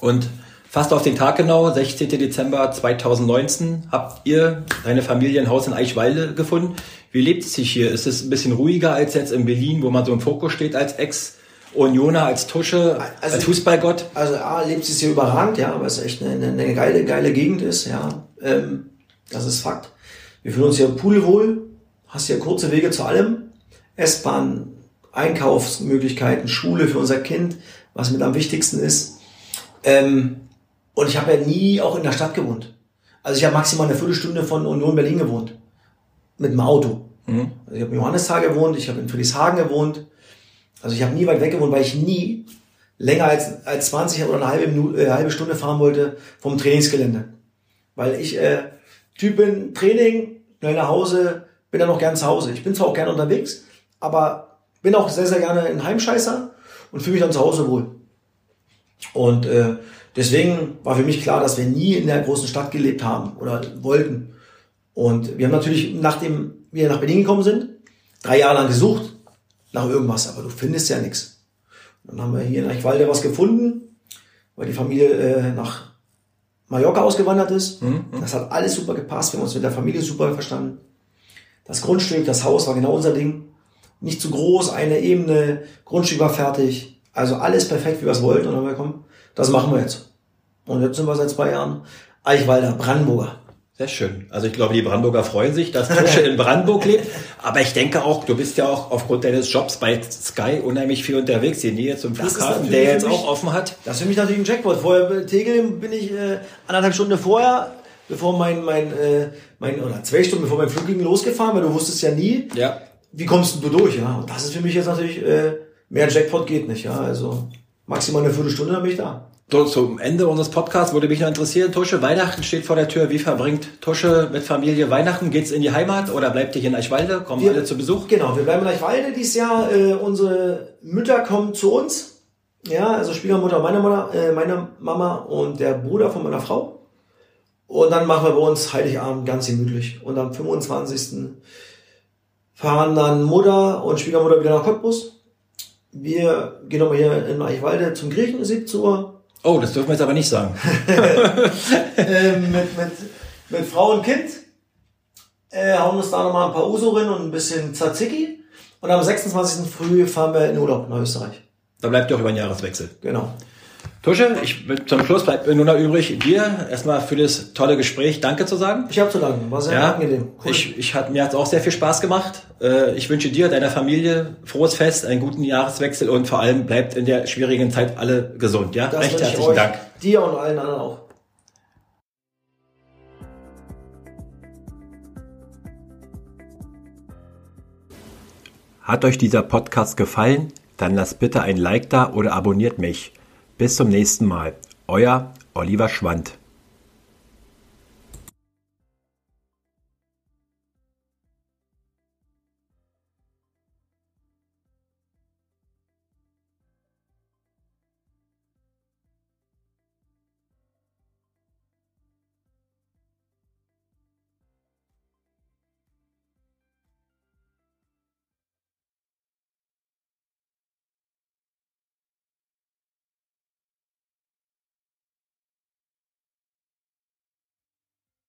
Und fast auf den Tag genau, 16. Dezember 2019, habt ihr deine Familie ein Haus in Eichwalde gefunden. Wie lebt es sich hier? Ist es ein bisschen ruhiger als jetzt in Berlin, wo man so im Fokus steht als Ex- Unioner als Tusche, also, als Fußballgott? Also A, lebt es hier überragend, ja, weil es echt eine, eine geile, geile Gegend ist, ja. Ähm, das ist Fakt. Wir fühlen uns hier pudelwohl, hast hier kurze Wege zu allem. S-Bahn, Einkaufsmöglichkeiten, Schule für unser Kind, was mit am wichtigsten ist. Ähm, und ich habe ja nie auch in der Stadt gewohnt. Also ich habe maximal eine Viertelstunde von Union Berlin gewohnt. Mit dem Auto. Mhm. Also ich habe in Johannisthal gewohnt, ich habe in Friedrichshagen gewohnt, also ich habe nie weit weg gewohnt, weil ich nie länger als, als 20 oder eine halbe, Minute, äh, halbe Stunde fahren wollte vom Trainingsgelände. Weil ich äh, Typ bin, Training, schnell nach Hause, bin dann noch gern zu Hause. Ich bin zwar auch gerne unterwegs, aber bin auch sehr, sehr gerne ein Heimscheißer und fühle mich dann zu Hause wohl. Und äh, deswegen war für mich klar, dass wir nie in der großen Stadt gelebt haben oder wollten. Und wir haben natürlich, nachdem wir nach Berlin gekommen sind, drei Jahre lang gesucht, nach irgendwas, aber du findest ja nichts. Dann haben wir hier in Eichwalde was gefunden, weil die Familie äh, nach Mallorca ausgewandert ist. Mhm. Das hat alles super gepasst, wir haben uns mit der Familie super verstanden. Das Grundstück, das Haus war genau unser Ding. Nicht zu groß, eine Ebene, Grundstück war fertig. Also alles perfekt, wie wir es wollten. Und dann haben wir, komm, das machen wir jetzt. Und jetzt sind wir seit zwei Jahren Eichwalder, Brandenburger. Sehr schön. Also ich glaube, die Brandenburger freuen sich, dass Tusche in Brandenburg lebt. Aber ich denke auch, du bist ja auch aufgrund deines Jobs bei Sky unheimlich viel unterwegs. Die Nähe zum Flughafen, der jetzt mich, auch offen hat. Das ist für mich natürlich ein Jackpot. Vorher Tegel bin ich äh, anderthalb Stunden vorher, bevor mein, mein, äh, mein, oder zwei Stunden bevor mein Flug ging, losgefahren, weil du wusstest ja nie, ja. wie kommst du durch. Ja? Und das ist für mich jetzt natürlich, äh, mehr Jackpot geht nicht. Ja? Also maximal eine Viertelstunde, dann bin ich da. So, zum Ende unseres Podcasts würde mich noch interessieren, Tusche, Weihnachten steht vor der Tür. Wie verbringt Tusche mit Familie Weihnachten? Geht's in die Heimat oder bleibt ihr hier in Eichwalde? Kommen Wir- alle zu Besuch? Genau, wir bleiben in Eichwalde dieses Jahr. Äh, unsere Mütter kommen zu uns. Ja, also Schwiegermutter meiner Mutter, äh, meine Mama und der Bruder von meiner Frau. Und dann machen wir bei uns Heiligabend ganz gemütlich. Und am 25. fahren dann Mutter und Schwiegermutter wieder nach Cottbus. Wir gehen nochmal hier in Eichwalde zum Griechen, 17 Uhr. Oh, das dürfen wir jetzt aber nicht sagen. ähm, mit, mit, mit Frau und Kind. Äh, hauen uns da nochmal ein paar Uso rein und ein bisschen Tzatziki. Und am 26. früh fahren wir in Urlaub nach Österreich. Da bleibt ihr auch über den Jahreswechsel. Genau. Tusche, ich, zum Schluss bleibt mir nur noch übrig, dir erstmal für das tolle Gespräch Danke zu sagen. Ich habe zu danken. War sehr Ja, angenehm. Cool. ich, ich hat, mir hat es auch sehr viel Spaß gemacht. Äh, Ich wünsche dir, deiner Familie frohes Fest, einen guten Jahreswechsel und vor allem bleibt in der schwierigen Zeit alle gesund. Ja, Das recht herzlichen euch, Dank. Dir und allen anderen auch. Hat euch dieser Podcast gefallen? Dann lasst bitte ein Like da oder abonniert mich. Bis zum nächsten Mal. Euer Oliver Schwand.